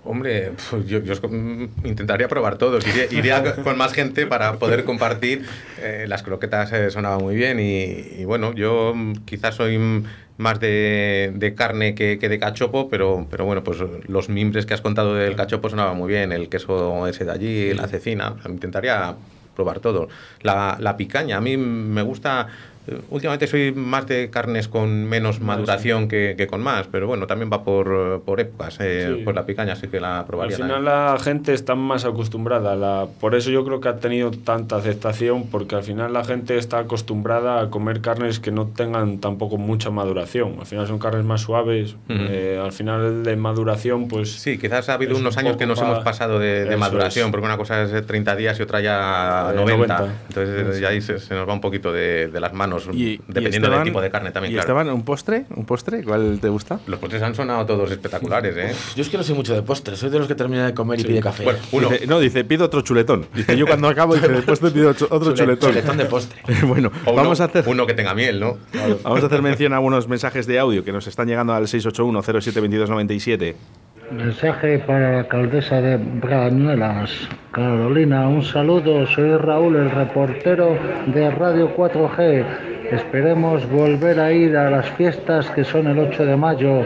Hombre, pues yo, yo mm, intentaría probar todos. Iría, iría con más gente para poder compartir. Eh, las croquetas eh, sonaban muy bien y, y bueno, yo mm, quizás soy mm, más de, de carne que, que de cachopo, pero, pero bueno, pues los mimbres que has contado del cachopo sonaban muy bien. El queso ese de allí, la cecina. Intentaría probar todo. La, la picaña, a mí me gusta... eh, Últimamente soy más de carnes con menos maduración que, que con más, pero bueno, también va por, por épocas. eh, Sí. Pues la picaña sí que la Al probaría. final también. la gente está más acostumbrada, la, por eso yo creo que ha tenido tanta aceptación, porque al final la gente está acostumbrada a comer carnes que no tengan tampoco mucha maduración. Al final son carnes más suaves, Ujú. eh, al final de maduración pues... Sí, quizás ha habido es un unos años que nos pa- hemos pasado de, de maduración, es. porque una cosa es de 30 días y otra ya Eh, 90. 90. Entonces Sí. ya ahí se, se nos va un poquito de, de las manos, dependiendo Esteban- del tipo de carne también, ¿Y claro. Esteban, un postre? ¿Un postre? ¿Cuál te gusta? Los postres han sonado todos espectaculares, ¿eh? Yo es que no soy mucho de postres, soy de los que termina de comer y Sí. pide café. Bueno, uno. Dice- no, dice, pido otro chuletón. Dice, yo cuando acabo, dice, después te pido otro, otro Chule- chuletón. chuletón de postre. bueno, O uno- vamos a hacer... Uno que tenga miel, ¿no? Vamos a hacer mención a algunos mensajes de audio que nos están llegando al 681-072297. Mensaje para la alcaldesa de Brañuelas, Carolina. Un saludo, soy Raúl, el reportero de Radio 4G. Esperemos volver a ir a las fiestas que son el 8 de mayo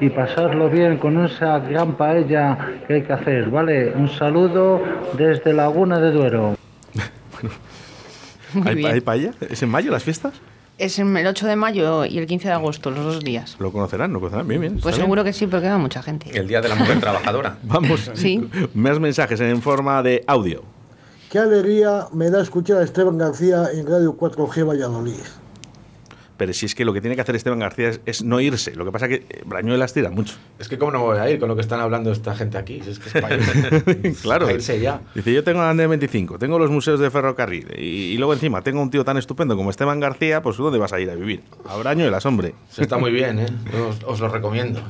y pasarlo bien con esa gran paella que hay que hacer, ¿vale? Un saludo desde Laguna de Duero. Muy ¿Hay, bien. ¿Hay paella? ¿Es en mayo las fiestas? Es el 8 de mayo y el 15 de agosto, los dos días. ¿Lo conocerán? ¿Lo conocerán? Bien, bien. Pues está bien. seguro que sí, porque va mucha gente. El Día de la Mujer Trabajadora. Vamos, Sí. más mensajes en forma de audio. Qué alegría me da escuchar a Esteban García en Radio 4G Valladolid. Pero si es que lo que tiene que hacer Esteban García es, es no irse. Lo que pasa es que eh, Brañuelas tira mucho. Es que cómo no voy a ir con lo que están hablando esta gente aquí. Si Es que es para irse. claro. Para irse ya. Dice, yo tengo la Andén 25, tengo los museos de ferrocarril y, y luego encima tengo un tío tan estupendo como Esteban García, pues ¿dónde vas a ir a vivir? A Brañuelas, hombre. Se está muy bien, ¿eh? Os, os lo recomiendo.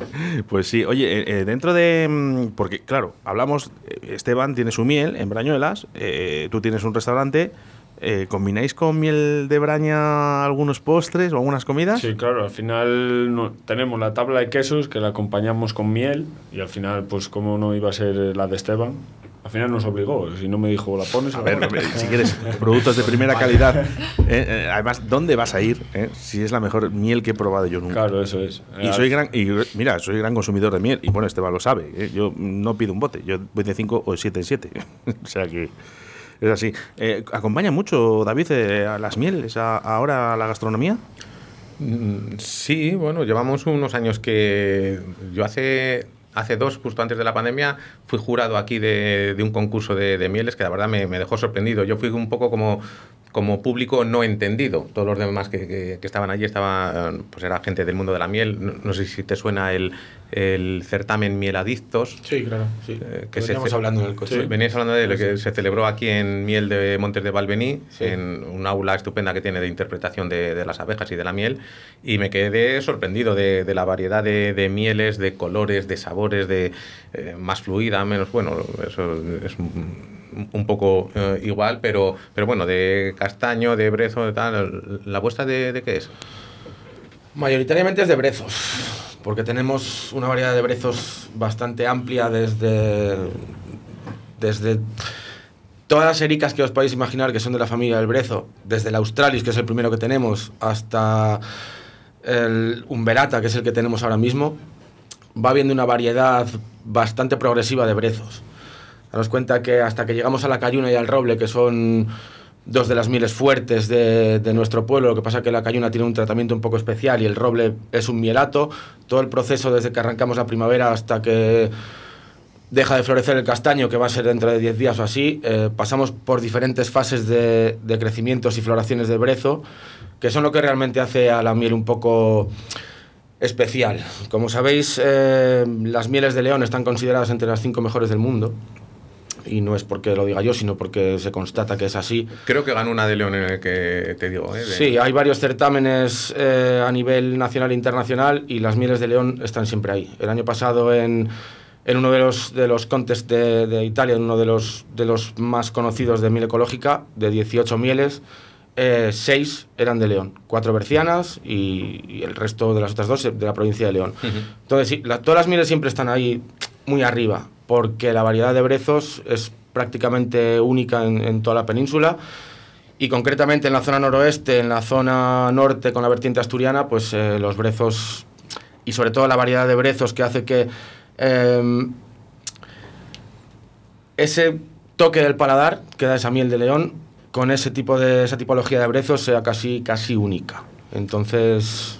Pues sí, oye, eh, eh, dentro de... mm, Porque, claro, hablamos, eh, Esteban tiene su miel en Brañuelas, eh, tú tienes un restaurante, eh, ¿combináis con miel de braña algunos postres o algunas comidas? Sí, claro, al final no- tenemos la tabla de quesos que la acompañamos con miel y al final, pues como no iba a ser la de Esteban, al final nos obligó, si no me dijo la pones, A ver, si quieres productos de primera calidad. eh, eh, además, ¿dónde vas a ir? eh? Si es la mejor miel que he probado yo nunca. Claro, eso es. Y soy gran, y mira, soy gran consumidor de miel. Y bueno, Esteban lo sabe. ¿eh? Yo no pido un bote, yo voy de 5 o 7 en 7. o sea que es así. Eh, ¿Acompaña mucho, David, eh, a las mieles a- ahora a la gastronomía? Mm, Sí, bueno, llevamos unos años que yo hace, hace dos, justo antes de la pandemia, fui jurado aquí de, de un concurso de, de mieles que la verdad me, me dejó sorprendido. Yo fui un poco como, como público no entendido. Todos los demás que, que- estaban allí estaba, eh, pues era gente del mundo de la miel. No sé si te suena el, el certamen Mieladictos. Sí, claro. Sí. Eh, que Veníamos hablando en el coche. Sí, veníais hablando de lo que se celebró aquí en Miel de Montes de Valvení, Sí. en un aula estupenda que tiene de interpretación de, de las abejas y de la miel, y me quedé sorprendido de, de la variedad de, de mieles, de colores, de sabores, de eh, más fluida, menos, bueno, eso es un, un poco eh, igual, pero, pero bueno, de castaño, de brezo, de tal, ¿la vuestra de, de qué es? Mayoritariamente es de brezos, porque tenemos una variedad de brezos bastante amplia desde, desde todas las ericas que os podéis imaginar que son de la familia del brezo, desde el Australis, que es el primero que tenemos, hasta el Umberata, que es el que tenemos ahora mismo, va habiendo una variedad bastante progresiva de brezos. Daros cuenta que hasta que llegamos a la cayuna y al roble, que son dos de las mieles fuertes de, de nuestro pueblo, lo que pasa que la cayuna tiene un tratamiento un poco especial y el roble es un mielato, todo el proceso desde que arrancamos la primavera hasta que deja de florecer el castaño, que va a ser dentro de 10 días o así, eh, pasamos por diferentes fases de, de crecimientos y floraciones de brezo que son lo que realmente hace a la miel un poco especial. Como sabéis, eh, las mieles de León están consideradas entre las cinco mejores del mundo. Y no es porque lo diga yo, sino porque se constata que es así. Creo que ganó una de León en el que te digo. ¿eh? De- Sí, hay varios certámenes eh, a nivel nacional e internacional y las mieles de León están siempre ahí. El año pasado en, en uno de los, de los contests de, de Italia, en uno de los, de los más conocidos de miel ecológica, de 18 mieles, 6 eran de León, 4 bercianas y, y el resto de las otras dos de la provincia de León. Entonces, sí, la- todas las mieles siempre están ahí muy arriba, porque la variedad de brezos es prácticamente única en, toda la península. Y concretamente en la zona noroeste, en la zona norte con la vertiente asturiana, pues eh, los brezos y sobre todo la variedad de brezos que hace que eh, ese toque del paladar que da esa miel de león con ese tipo de esa tipología de brezos sea casi casi única. Entonces,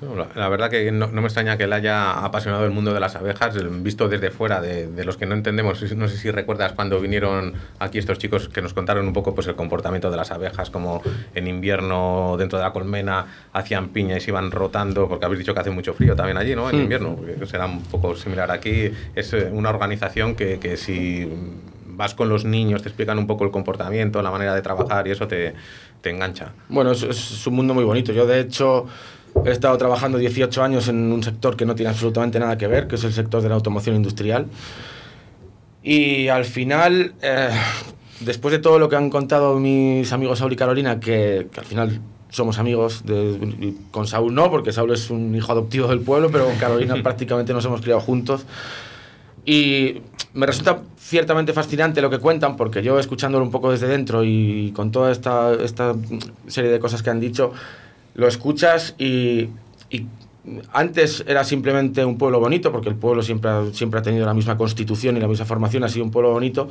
La, la verdad que no, no me extraña que le haya apasionado el mundo de las abejas, visto desde fuera, de, de los que no entendemos. No sé si recuerdas cuando vinieron aquí estos chicos que nos contaron un poco pues, el comportamiento de las abejas, como en invierno dentro de la colmena hacían piña y se iban rotando, porque habéis dicho que hace mucho frío también allí, ¿no? En Hmm. invierno, será un poco similar aquí. Es eh, una organización que, que si vas con los niños, te explican un poco el comportamiento, la manera de trabajar y eso te, te engancha. Bueno, es, es un mundo muy bonito. Yo, de hecho, he estado trabajando 18 años en un sector que no tiene absolutamente nada que ver, que es el sector de la automoción industrial. Y al final, eh, después de todo lo que han contado mis amigos Saúl y Carolina, que, que al final somos amigos, de- con Saúl no, porque Saúl es un hijo adoptivo del pueblo, pero con Carolina prácticamente nos hemos criado juntos. Y me resulta ciertamente fascinante lo que cuentan, porque yo escuchándolo un poco desde dentro y con toda esta, esta serie de cosas que han dicho, lo escuchas y, antes era simplemente un pueblo bonito, porque el pueblo siempre ha, siempre ha tenido la misma constitución y la misma formación, ha sido un pueblo bonito.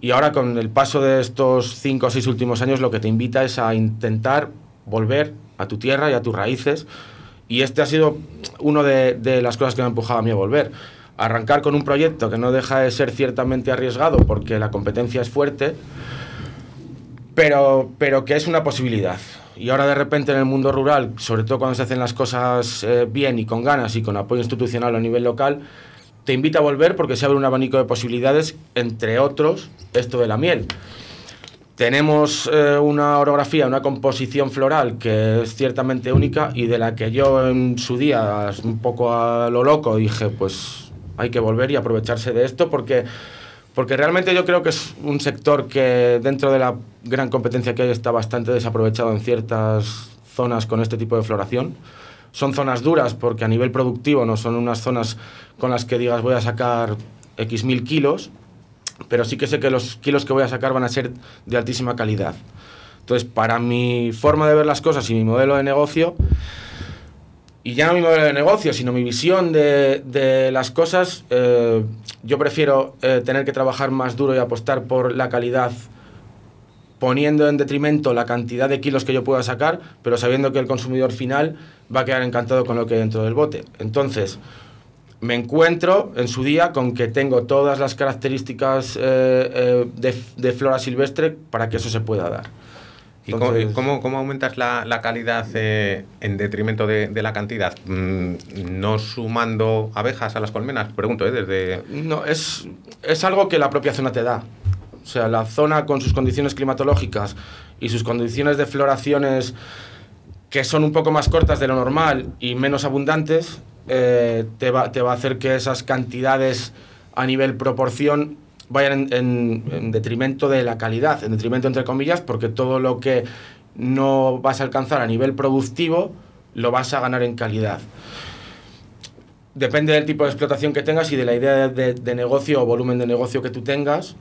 Y ahora con el paso de estos cinco o seis últimos años lo que te invita es a intentar volver a tu tierra y a tus raíces. Y este ha sido uno de, de las cosas que me ha empujado a mí a volver. Arrancar con un proyecto que no deja de ser ciertamente arriesgado porque la competencia es fuerte, pero, pero que es una posibilidad. Y ahora de repente en el mundo rural, sobre todo cuando se hacen las cosas eh, bien y con ganas y con apoyo institucional a nivel local, te invita a volver porque se abre un abanico de posibilidades, entre otros, esto de la miel. Tenemos eh, una orografía, una composición floral que es ciertamente única y de la que yo en su día, un poco a lo loco, dije, pues hay que volver y aprovecharse de esto porque, porque realmente yo creo que es un sector que dentro de la gran competencia que hay está bastante desaprovechado en ciertas zonas con este tipo de floración. Son zonas duras porque a nivel productivo no son unas zonas con las que digas voy a sacar X mil kilos, pero sí que sé que los kilos que voy a sacar van a ser de altísima calidad. Entonces, para mi forma de ver las cosas y mi modelo de negocio, y ya no mi modelo de negocio, sino mi visión de, de las cosas, eh, yo prefiero eh, tener que trabajar más duro y apostar por la calidad poniendo en detrimento la cantidad de kilos que yo pueda sacar, pero sabiendo que el consumidor final va a quedar encantado con lo que hay dentro del bote. Entonces, me encuentro en su día con que tengo todas las características eh, eh, de, de flora silvestre para que eso se pueda dar. ¿Y cómo, cómo aumentas la, la calidad eh, en detrimento de, de la cantidad? Mm, ¿No sumando abejas a las colmenas? Pregunto, ¿eh? Desde... No, es, es algo que la propia zona te da. O sea, la zona con sus condiciones climatológicas y sus condiciones de floraciones que son un poco más cortas de lo normal y menos abundantes, eh, te, va, te va a hacer que esas cantidades a nivel proporción vayan en, en- en detrimento de la calidad, en detrimento entre comillas, porque todo lo que no vas a alcanzar a nivel productivo lo vas a ganar en calidad. Depende del tipo de explotación que tengas y de la idea de, de negocio o volumen de negocio que tú tengas,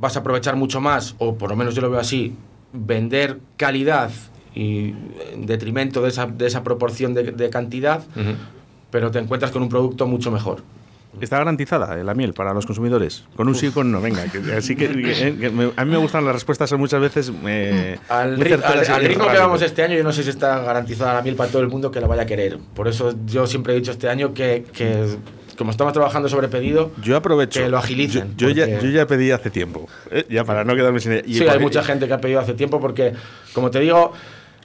vas a aprovechar mucho más, o por lo menos yo lo veo así, vender calidad y en detrimento de esa, de esa proporción de, de cantidad, pero te encuentras con un producto mucho mejor. ¿Está garantizada eh, la miel para los consumidores? Con un sí o con no, venga. que- así que, que- que me- a mí me gustan las respuestas muchas veces eh, Al, muy ri- certeras al- y al ritmo que vamos este año, yo no sé si está garantizada la miel para todo el mundo que la vaya a querer. Por eso yo siempre he dicho este año que, como estamos trabajando sobre pedido, Yo aprovecho. que lo agilicen, Yo, yo ya, porque- yo ya pedí hace tiempo. eh, ya para no quedarme sin. Y sí, hay mucha gente que ha pedido hace tiempo porque, como te digo,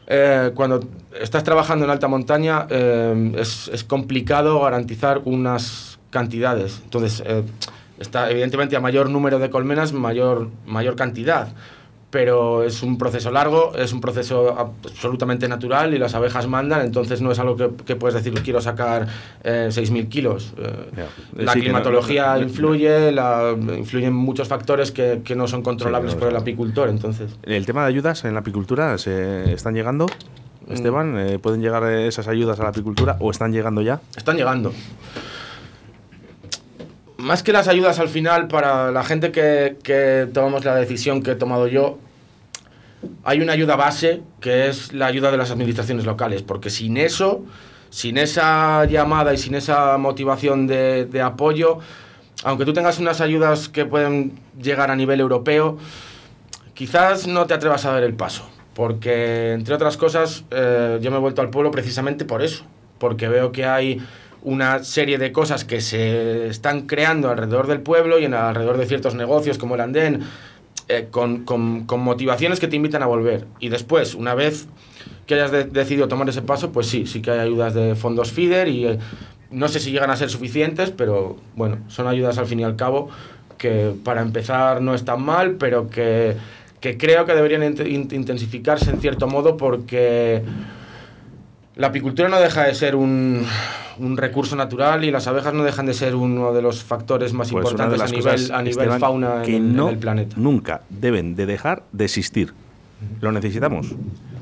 eh, cuando estás trabajando en alta montaña eh, es, es complicado garantizar unas cantidades. Entonces, eh, está, evidentemente a mayor número de colmenas, mayor, mayor cantidad. Pero es un proceso largo, es un proceso absolutamente natural y las abejas mandan, entonces no es algo que, que puedes decir quiero sacar eh, 6.000 kilos. Ya. La Sí, no- climatología no- no- influye, la, influyen muchos factores que, que no son controlables Sí, por el apicultor, entonces... El tema de ayudas en la apicultura, ¿se están llegando? Esteban, eh, ¿pueden llegar esas ayudas a la apicultura o están llegando ya? Están llegando. Más que las ayudas al final, para la gente que, tomamos la decisión que he tomado yo, hay una ayuda base que es la ayuda de las administraciones locales, porque sin eso, sin esa llamada y sin esa motivación de, de apoyo, aunque tú tengas unas ayudas que pueden llegar a nivel europeo, quizás no te atrevas a dar el paso, porque entre otras cosas eh, yo me he vuelto al pueblo precisamente por eso, porque veo que hay una serie de cosas que se están creando alrededor del pueblo y en alrededor de ciertos negocios como el andén, eh, con, con- con motivaciones que te invitan a volver. Y después, una vez que hayas de- decidido tomar ese paso, pues sí, sí que hay ayudas de fondos FIDER y eh, no sé si llegan a ser suficientes, pero bueno, son ayudas al fin y al cabo que para empezar no están mal, pero que, que creo que deberían int- int- intensificarse en cierto modo porque la apicultura no deja de ser un, un recurso natural y las abejas no dejan de ser uno de los factores más Pues importantes a nivel, a nivel Esteban, fauna que en, en no, el planeta. nunca deben de dejar de existir. Lo necesitamos,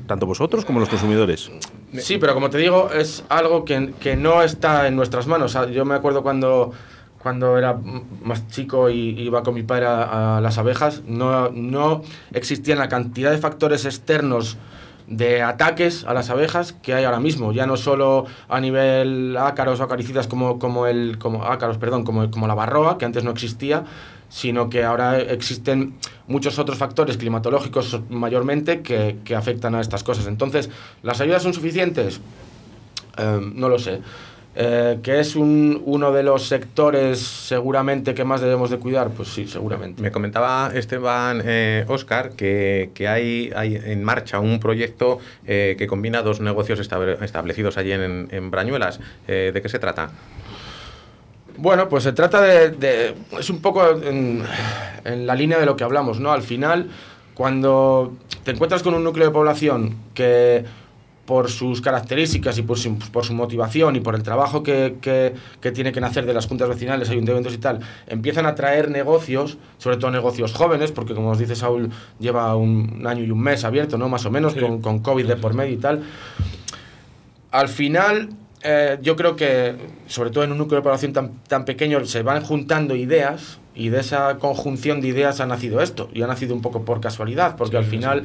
tanto vosotros como los consumidores. Sí, pero como te digo, es algo que, que no está en nuestras manos. Ah, Yo me acuerdo cuando, cuando era más chico y iba con mi padre a, a las abejas, no, no existían la cantidad de factores externos de ataques a las abejas que hay ahora mismo, ya no solo a nivel ácaros o acaricidas como, como el como ácaros, perdón, como, como la barroa, que antes no existía, sino que ahora existen muchos otros factores climatológicos mayormente que, que afectan a estas cosas. Entonces, ¿las ayudas son suficientes? Eh, no lo sé. Eh, ¿Que es un, uno de los sectores seguramente que más debemos de cuidar? Pues sí, seguramente. Me comentaba Esteban eh, Oscar que, que hay, hay en marcha un proyecto eh, que combina dos negocios estable- establecidos allí en, en Brañuelas. Eh, ¿De qué se trata? Bueno, pues se trata de... de- es un poco en, en la línea de lo que hablamos, ¿no? Al final, cuando te encuentras con un núcleo de población que por sus características y por su, por su motivación y por el trabajo que, que, que tiene que nacer de las juntas vecinales, ayuntamientos y tal, empiezan a traer negocios, sobre todo negocios jóvenes, porque como os dice Saúl, lleva un año y un mes abierto, ¿no? Más o menos, con, con COVID de por medio y tal al final, eh, yo creo que, sobre todo en un núcleo de población tan, tan pequeño, se van juntando ideas y de esa conjunción de ideas ha nacido esto. Y ha nacido un poco por casualidad, porque al final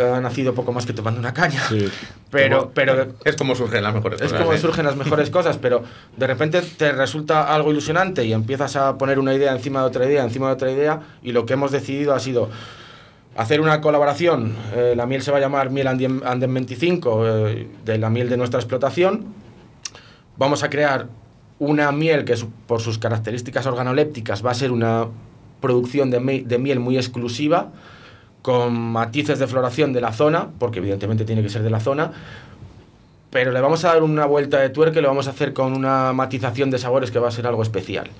ha nacido poco más que tomando una caña. Pero, pero Es como surgen las mejores es cosas. como ¿eh? surgen las mejores cosas, pero de repente te resulta algo ilusionante y empiezas a poner una idea encima de otra idea, encima de otra idea, y lo que hemos decidido ha sido hacer una colaboración. Eh, la miel se va a llamar Miel Anden 25, eh, de la miel de nuestra explotación. Vamos a crear una miel que por sus características organolépticas va a ser una producción de miel muy exclusiva, con matices de floración de la zona, porque evidentemente tiene que ser de la zona, pero le vamos a dar una vuelta de tuerca y lo vamos a hacer con una matización de sabores que va a ser algo especial.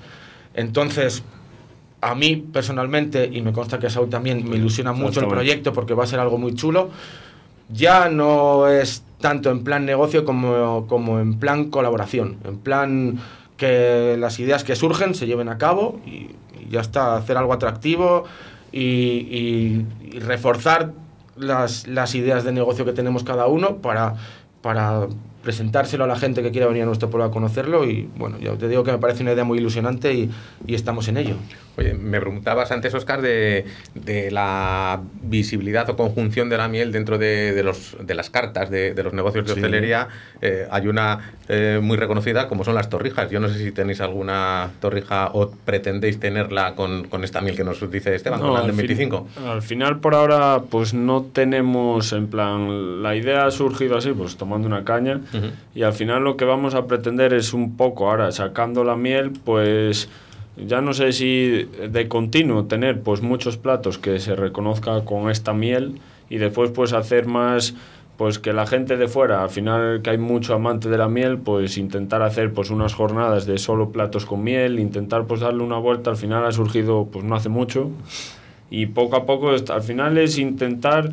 Entonces, a mí personalmente, y me consta que a Saúl también, me ilusiona mucho el proyecto porque va a ser algo muy chulo. Ya no es tanto en plan negocio como, como en plan colaboración, en plan que las ideas que surgen se lleven a cabo y, y ya está, hacer algo atractivo y, y- reforzar las, las ideas de negocio que tenemos cada uno para, para presentárselo a la gente que quiera venir a nuestro pueblo a conocerlo y bueno, ya te digo que me parece una idea muy ilusionante y, y estamos en ello. Oye, me preguntabas antes, Oscar, de, de la visibilidad o conjunción de la miel dentro de, de los, de las cartas de, de los negocios de Sí. hostelería. Eh, hay una eh, muy reconocida como son las torrijas. Yo no sé si tenéis alguna torrija o pretendéis tenerla con, con esta miel que nos dice Esteban, No, con Anden fin- 25. al final, por ahora, pues no tenemos, en plan, la idea ha surgido así, pues tomando una caña, Y al final lo que vamos a pretender es un poco, ahora sacando la miel, pues ya no sé si de continuo tener pues muchos platos que se reconozca con esta miel y después pues hacer más pues que la gente de fuera, al final que hay mucho amante de la miel, pues intentar hacer pues unas jornadas de solo platos con miel, intentar pues darle una vuelta, al final ha surgido pues no hace mucho. Y poco a poco al final es intentar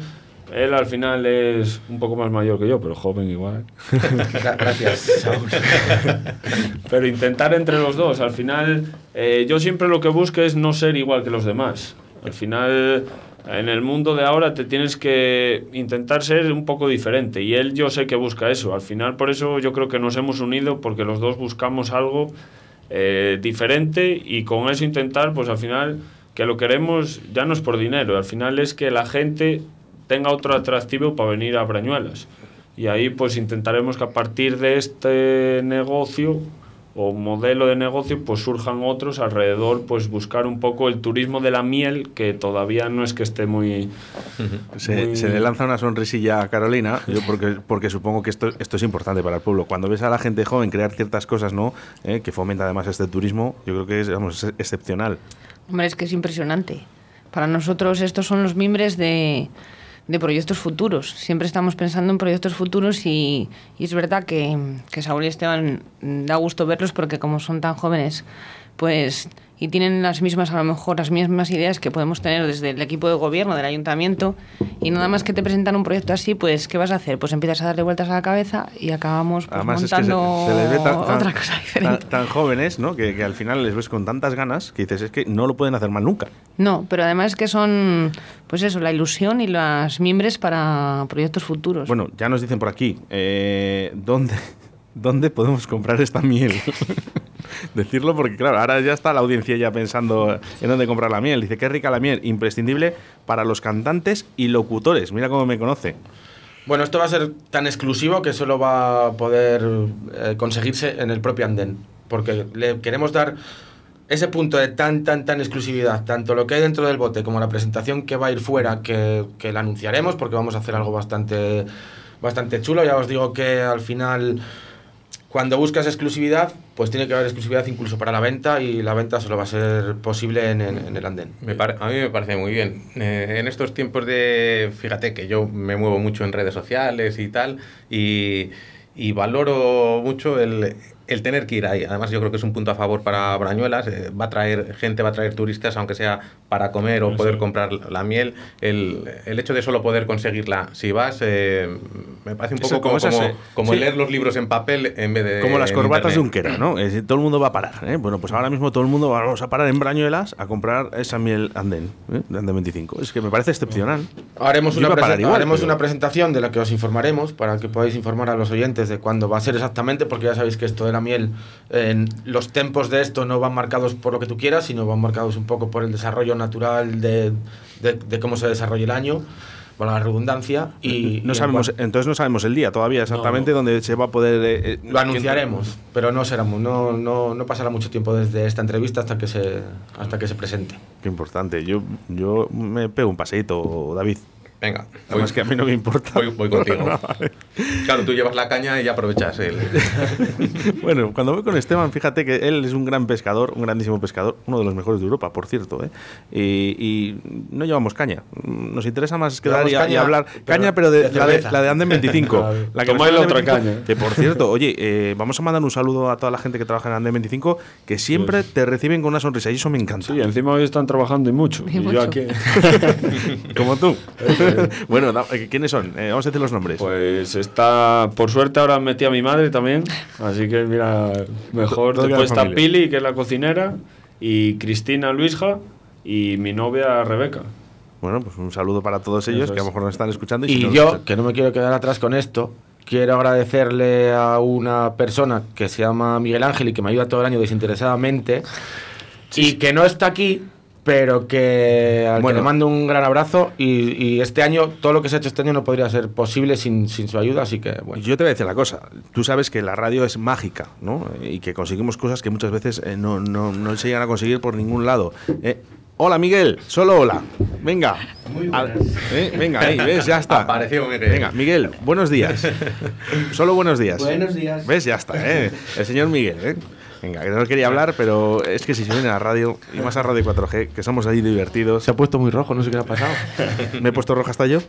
él al final es un poco más mayor que yo, pero joven igual. Gra- Gracias, Saúl. Pero intentar entre los dos. Al final, eh, yo siempre lo que busco es no ser igual que los demás. Al final, en el mundo de ahora te tienes que intentar ser un poco diferente. Y él yo sé que busca eso. Al final, por eso yo creo que nos hemos unido porque los dos buscamos algo eh, diferente y con eso intentar, pues al final, que lo queremos ya no es por dinero. Al final es que la gente tenga otro atractivo para venir a Brañuelas. Y ahí pues intentaremos que a partir de este negocio o modelo de negocio pues surjan otros alrededor, pues buscar un poco el turismo de la miel que todavía no es que esté muy... Se, muy- se le lanza una sonrisilla a Carolina, yo porque, porque supongo que esto, esto es importante para el pueblo. Cuando ves a la gente joven crear ciertas cosas, ¿no? Eh, que fomenta además este turismo, yo creo que es, vamos, es excepcional. Hombre, es que es impresionante. Para nosotros estos son los mimbres de, de proyectos futuros. Siempre estamos pensando en proyectos futuros y, y es verdad que, que Saúl y Esteban mm, da gusto verlos porque como son tan jóvenes, pues y tienen las mismas, a lo mejor, las mismas ideas que podemos tener desde el equipo de gobierno, del ayuntamiento, y nada más que te presentan un proyecto así, pues ¿qué vas a hacer? Pues empiezas a darle vueltas a la cabeza y acabamos pues, Además es que se, montando se les ve tan, tan- otra cosa diferente. tan jóvenes, ¿no? Que, que al final les ves con tantas ganas que dices, es que no lo pueden hacer mal nunca. No, pero además es que son, pues eso, la ilusión y las mimbres para proyectos futuros. Bueno, ya nos dicen por aquí, eh, ¿dónde, ¿dónde podemos comprar esta miel? Decirlo porque, claro, ahora ya está la audiencia ya pensando en dónde comprar la miel. Dice, qué rica la miel, imprescindible para los cantantes y locutores. Mira cómo me conoce. Bueno, esto va a ser tan exclusivo que solo va a poder eh, conseguirse en el propio andén. Porque le queremos dar ese punto de tan, tan, tan exclusividad, tanto lo que hay dentro del bote como la presentación que va a ir fuera, que, que la anunciaremos porque vamos a hacer algo bastante, bastante chulo. Ya os digo que al final, cuando buscas exclusividad, pues tiene que haber exclusividad incluso para la venta y la venta solo va a ser posible en, en- el andén. Me a mí me parece muy bien. Eh, en estos tiempos de, fíjate que yo me muevo mucho en redes sociales y tal, y, y valoro mucho el, el tener que ir ahí. Además, yo creo que es un punto a favor para Brañuelas. eh, va a traer gente, va a traer turistas, aunque sea para comer o Sí, poder sí. comprar la miel. El, el hecho de solo poder conseguirla si vas, eh, me parece un Eso, poco como, como esas, como, eh, como sí. leer los libros en papel en vez de. Como las corbatas de. Unquera, ¿no? Es decir, todo el mundo va a parar. ¿eh? Bueno, pues ahora mismo todo el mundo vamos a parar en Brañuelas a comprar esa miel andén, ¿eh? de Andén 25. Es que me parece excepcional. Haremos, Yo una, presen- igual, haremos pero- una presentación de la que os informaremos para que podáis informar a los oyentes de cuándo va a ser exactamente, porque ya sabéis que esto de miel, en los tempos de esto no van marcados por lo que tú quieras, sino van marcados un poco por el desarrollo natural de, de- de cómo se desarrolla el año, por la redundancia. Y, no y en sabemos, cuan- entonces no sabemos el día todavía exactamente no. dónde se va a poder. eh, eh, lo anunciaremos, pero no será, no, no, no pasará mucho tiempo desde esta entrevista hasta que se, hasta que se presente. Qué importante. Yo, yo me pego un paseíto, David. Venga, Además que a mí no me importa. voy, voy contigo. No, vale. Claro, tú llevas la caña y ya aprovechas el. bueno, cuando voy con Esteban, fíjate que él es un gran pescador, un grandísimo pescador, uno de los mejores de Europa, por cierto. ¿eh? Y, y no llevamos caña. Nos interesa más quedar y, hablar. pero caña, pero de, de la, de, la de Anden 25. la que otra Anden 25. caña. Que por cierto, oye, eh, vamos a mandar un saludo a toda la gente que trabaja en Anden 25, que siempre te reciben con una sonrisa y eso me encanta. Sí, encima hoy están trabajando y mucho. Y Y, mucho. yo aquí. Como tú. bueno, eh, ¿quiénes son? Eh, vamos a decir los nombres. Pues está, por suerte ahora metí a mi madre también, así que mira, mejor. Después está. Pili, que es la cocinera, y Cristina Luisja, y mi novia Rebeca. Bueno, pues un saludo para todos ellos que a lo mejor nos están escuchando. Y no yo, escuchan- que no me quiero quedar atrás con esto, quiero agradecerle a una persona que se llama Miguel Ángel y que me ayuda todo el año desinteresadamente y que no está aquí, pero que al Bueno. que le mando un gran abrazo y, y este año, todo lo que se ha hecho este año no podría ser posible sin, sin su ayuda, así que bueno. Yo te voy a decir la cosa. Tú sabes que la radio es mágica, ¿no? Y que conseguimos cosas que muchas veces eh, no, no, no se llegan a conseguir por ningún lado. Eh, hola, Miguel. Solo hola. Venga. Al- eh, venga, ahí, ¿ves? Ya está. Apareció Miguel. Venga, Miguel, buenos días. Solo buenos días. Buenos días. ¿Ves? Ya está, ¿eh? El señor Miguel, ¿eh? Venga, que no quería hablar, pero es que si se viene a la radio, y más a Radio 4G, que somos allí divertidos. Se ha puesto muy rojo, no sé qué le ha pasado. ¿Me he puesto roja hasta yo?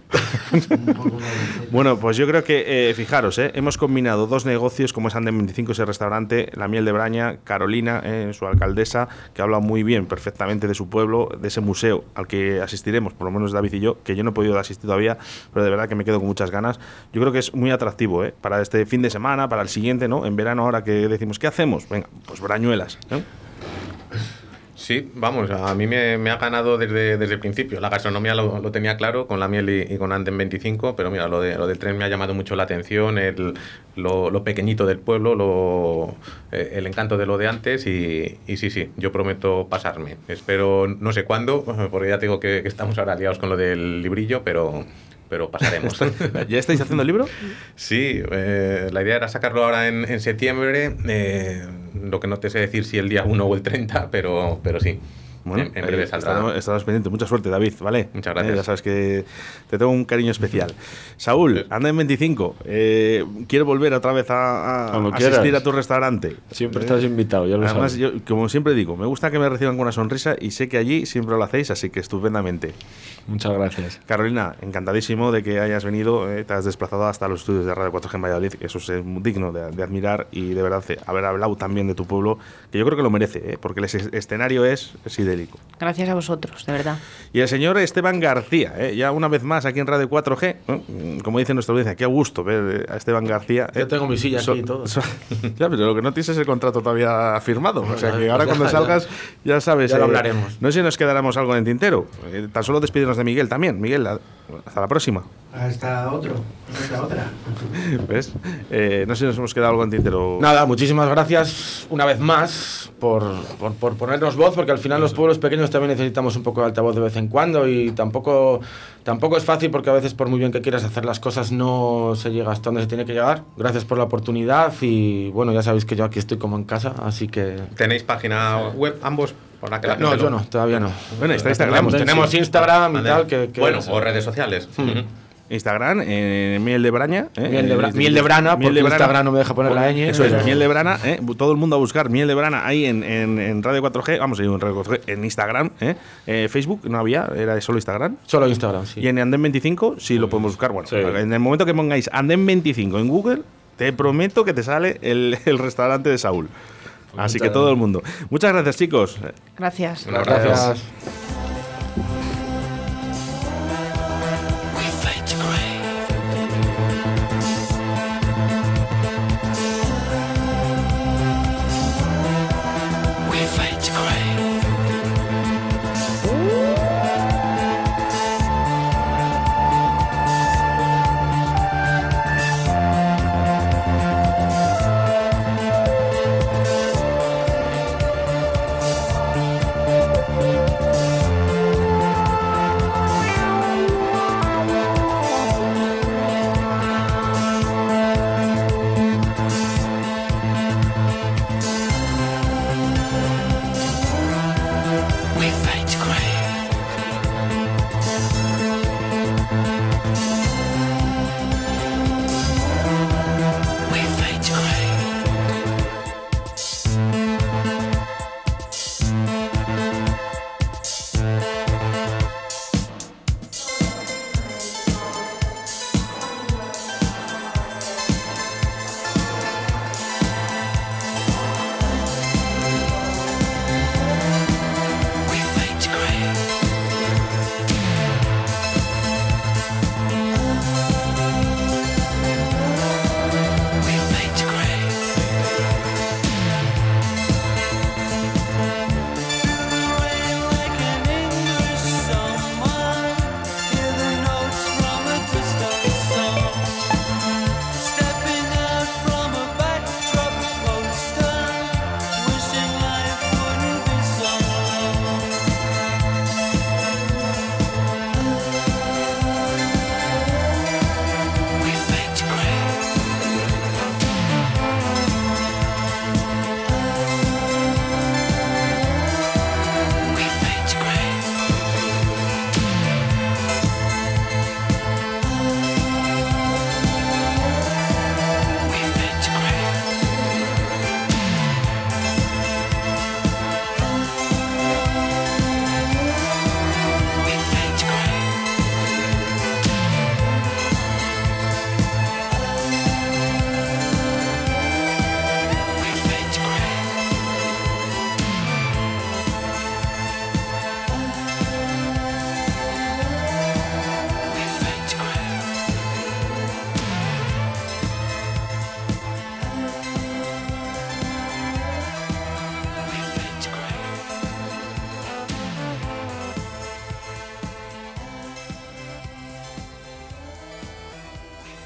bueno, pues yo creo que, eh, fijaros, eh, hemos combinado dos negocios como es Andem 25, ese restaurante, La Miel de Braña, Carolina, eh, su alcaldesa, que habla muy bien, perfectamente de su pueblo, de ese museo al que asistiremos, por lo menos David y yo, que yo no he podido asistir todavía, pero de verdad que me quedo con muchas ganas. Yo creo que es muy atractivo eh, para este fin de semana, para el siguiente, ¿no? En verano ahora que decimos, ¿qué hacemos? Venga, pues brañuelas. ¿no? Sí, vamos, a mí me, me ha ganado desde, desde el principio. La gastronomía lo, lo tenía claro con la miel y, y con Anden 25, pero mira, lo, de, lo del tren me ha llamado mucho la atención, el, lo, lo pequeñito del pueblo, lo, eh, el encanto de lo de antes y, y sí, sí, yo prometo pasarme. Espero, no sé cuándo, porque ya tengo que, que estamos ahora liados con lo del librillo, pero, pero pasaremos. ¿Ya estáis haciendo el libro? Sí, eh, la idea era sacarlo ahora en, en septiembre. eh, lo que no te sé decir si el día 1 o el 30, pero, pero sí. Bueno, en, en breve eh, saldrá. estaremos, estaremos pendientes. Mucha suerte, David, ¿vale? Muchas gracias. Eh, ya sabes que te tengo un cariño especial. Saúl, anda en 25. Eh, quiero volver otra vez a, a asistir quieras. a tu restaurante. Siempre estás invitado, ya lo Además, sabes. yo, como siempre digo, me gusta que me reciban con una sonrisa y sé que allí siempre lo hacéis, así que estupendamente. Muchas gracias. Carolina, encantadísimo de que hayas venido, eh, te has desplazado hasta los estudios de Radio 4G en Valladolid, que eso es digno de, de admirar y de verdad eh, haber hablado también de tu pueblo, que yo creo que lo merece, eh, porque el es- escenario es, es Gracias a vosotros, de verdad. Y el señor Esteban García, eh, ya una vez más aquí en Radio 4G, ¿no? Mm, como dice nuestra audiencia, qué gusto ver a Esteban García. Yo eh. tengo mi silla So- aquí y todo. so- ya, pero lo que no tienes es el contrato todavía firmado. O sea ya, que ahora ya, cuando salgas ya sabes. Ya lo eh, hablaremos. No sé si nos quedaremos algo en el tintero. Eh, tan solo despedirnos de Miguel también. Miguel, hasta la próxima. Hasta otro, hasta otra. ¿Ves? Eh, no sé si nos hemos quedado algo en tintero. Nada, muchísimas gracias una vez más por, por, por ponernos voz, porque al final los pueblos pequeños también necesitamos un poco de altavoz de vez en cuando y tampoco, tampoco es fácil porque a veces por muy bien que quieras hacer las cosas no se llega hasta donde se tiene que llegar. Gracias por la oportunidad y bueno, ya sabéis que yo aquí estoy como en casa, así que... ¿Tenéis página web ambos? Por la que la No, yo lo- no, todavía no. Bueno, está Instagram. Tenemos, tenemos Instagram y Vale. tal, que... que- bueno, o redes sociales. Instagram, eh, Miel de Braña. eh, Miel de, Bra- eh, miel de Brana, Miel porque de Brana. Instagram no me deja poner la ñ. Eso es, Miel de Brana, eh, todo el mundo a buscar Miel de Brana ahí en, en, en Radio 4G, vamos a ir en Radio 4G, en Instagram, eh. Eh, Facebook no había, era solo Instagram. Solo Instagram, sí. Y en Andem 25 sí lo podemos buscar. Bueno, Sí. en el momento que pongáis Andem 25 en Google, te prometo que te sale el, el restaurante de Saúl. Así que todo el mundo. Muchas gracias, chicos. Gracias. Abrazo. Gracias.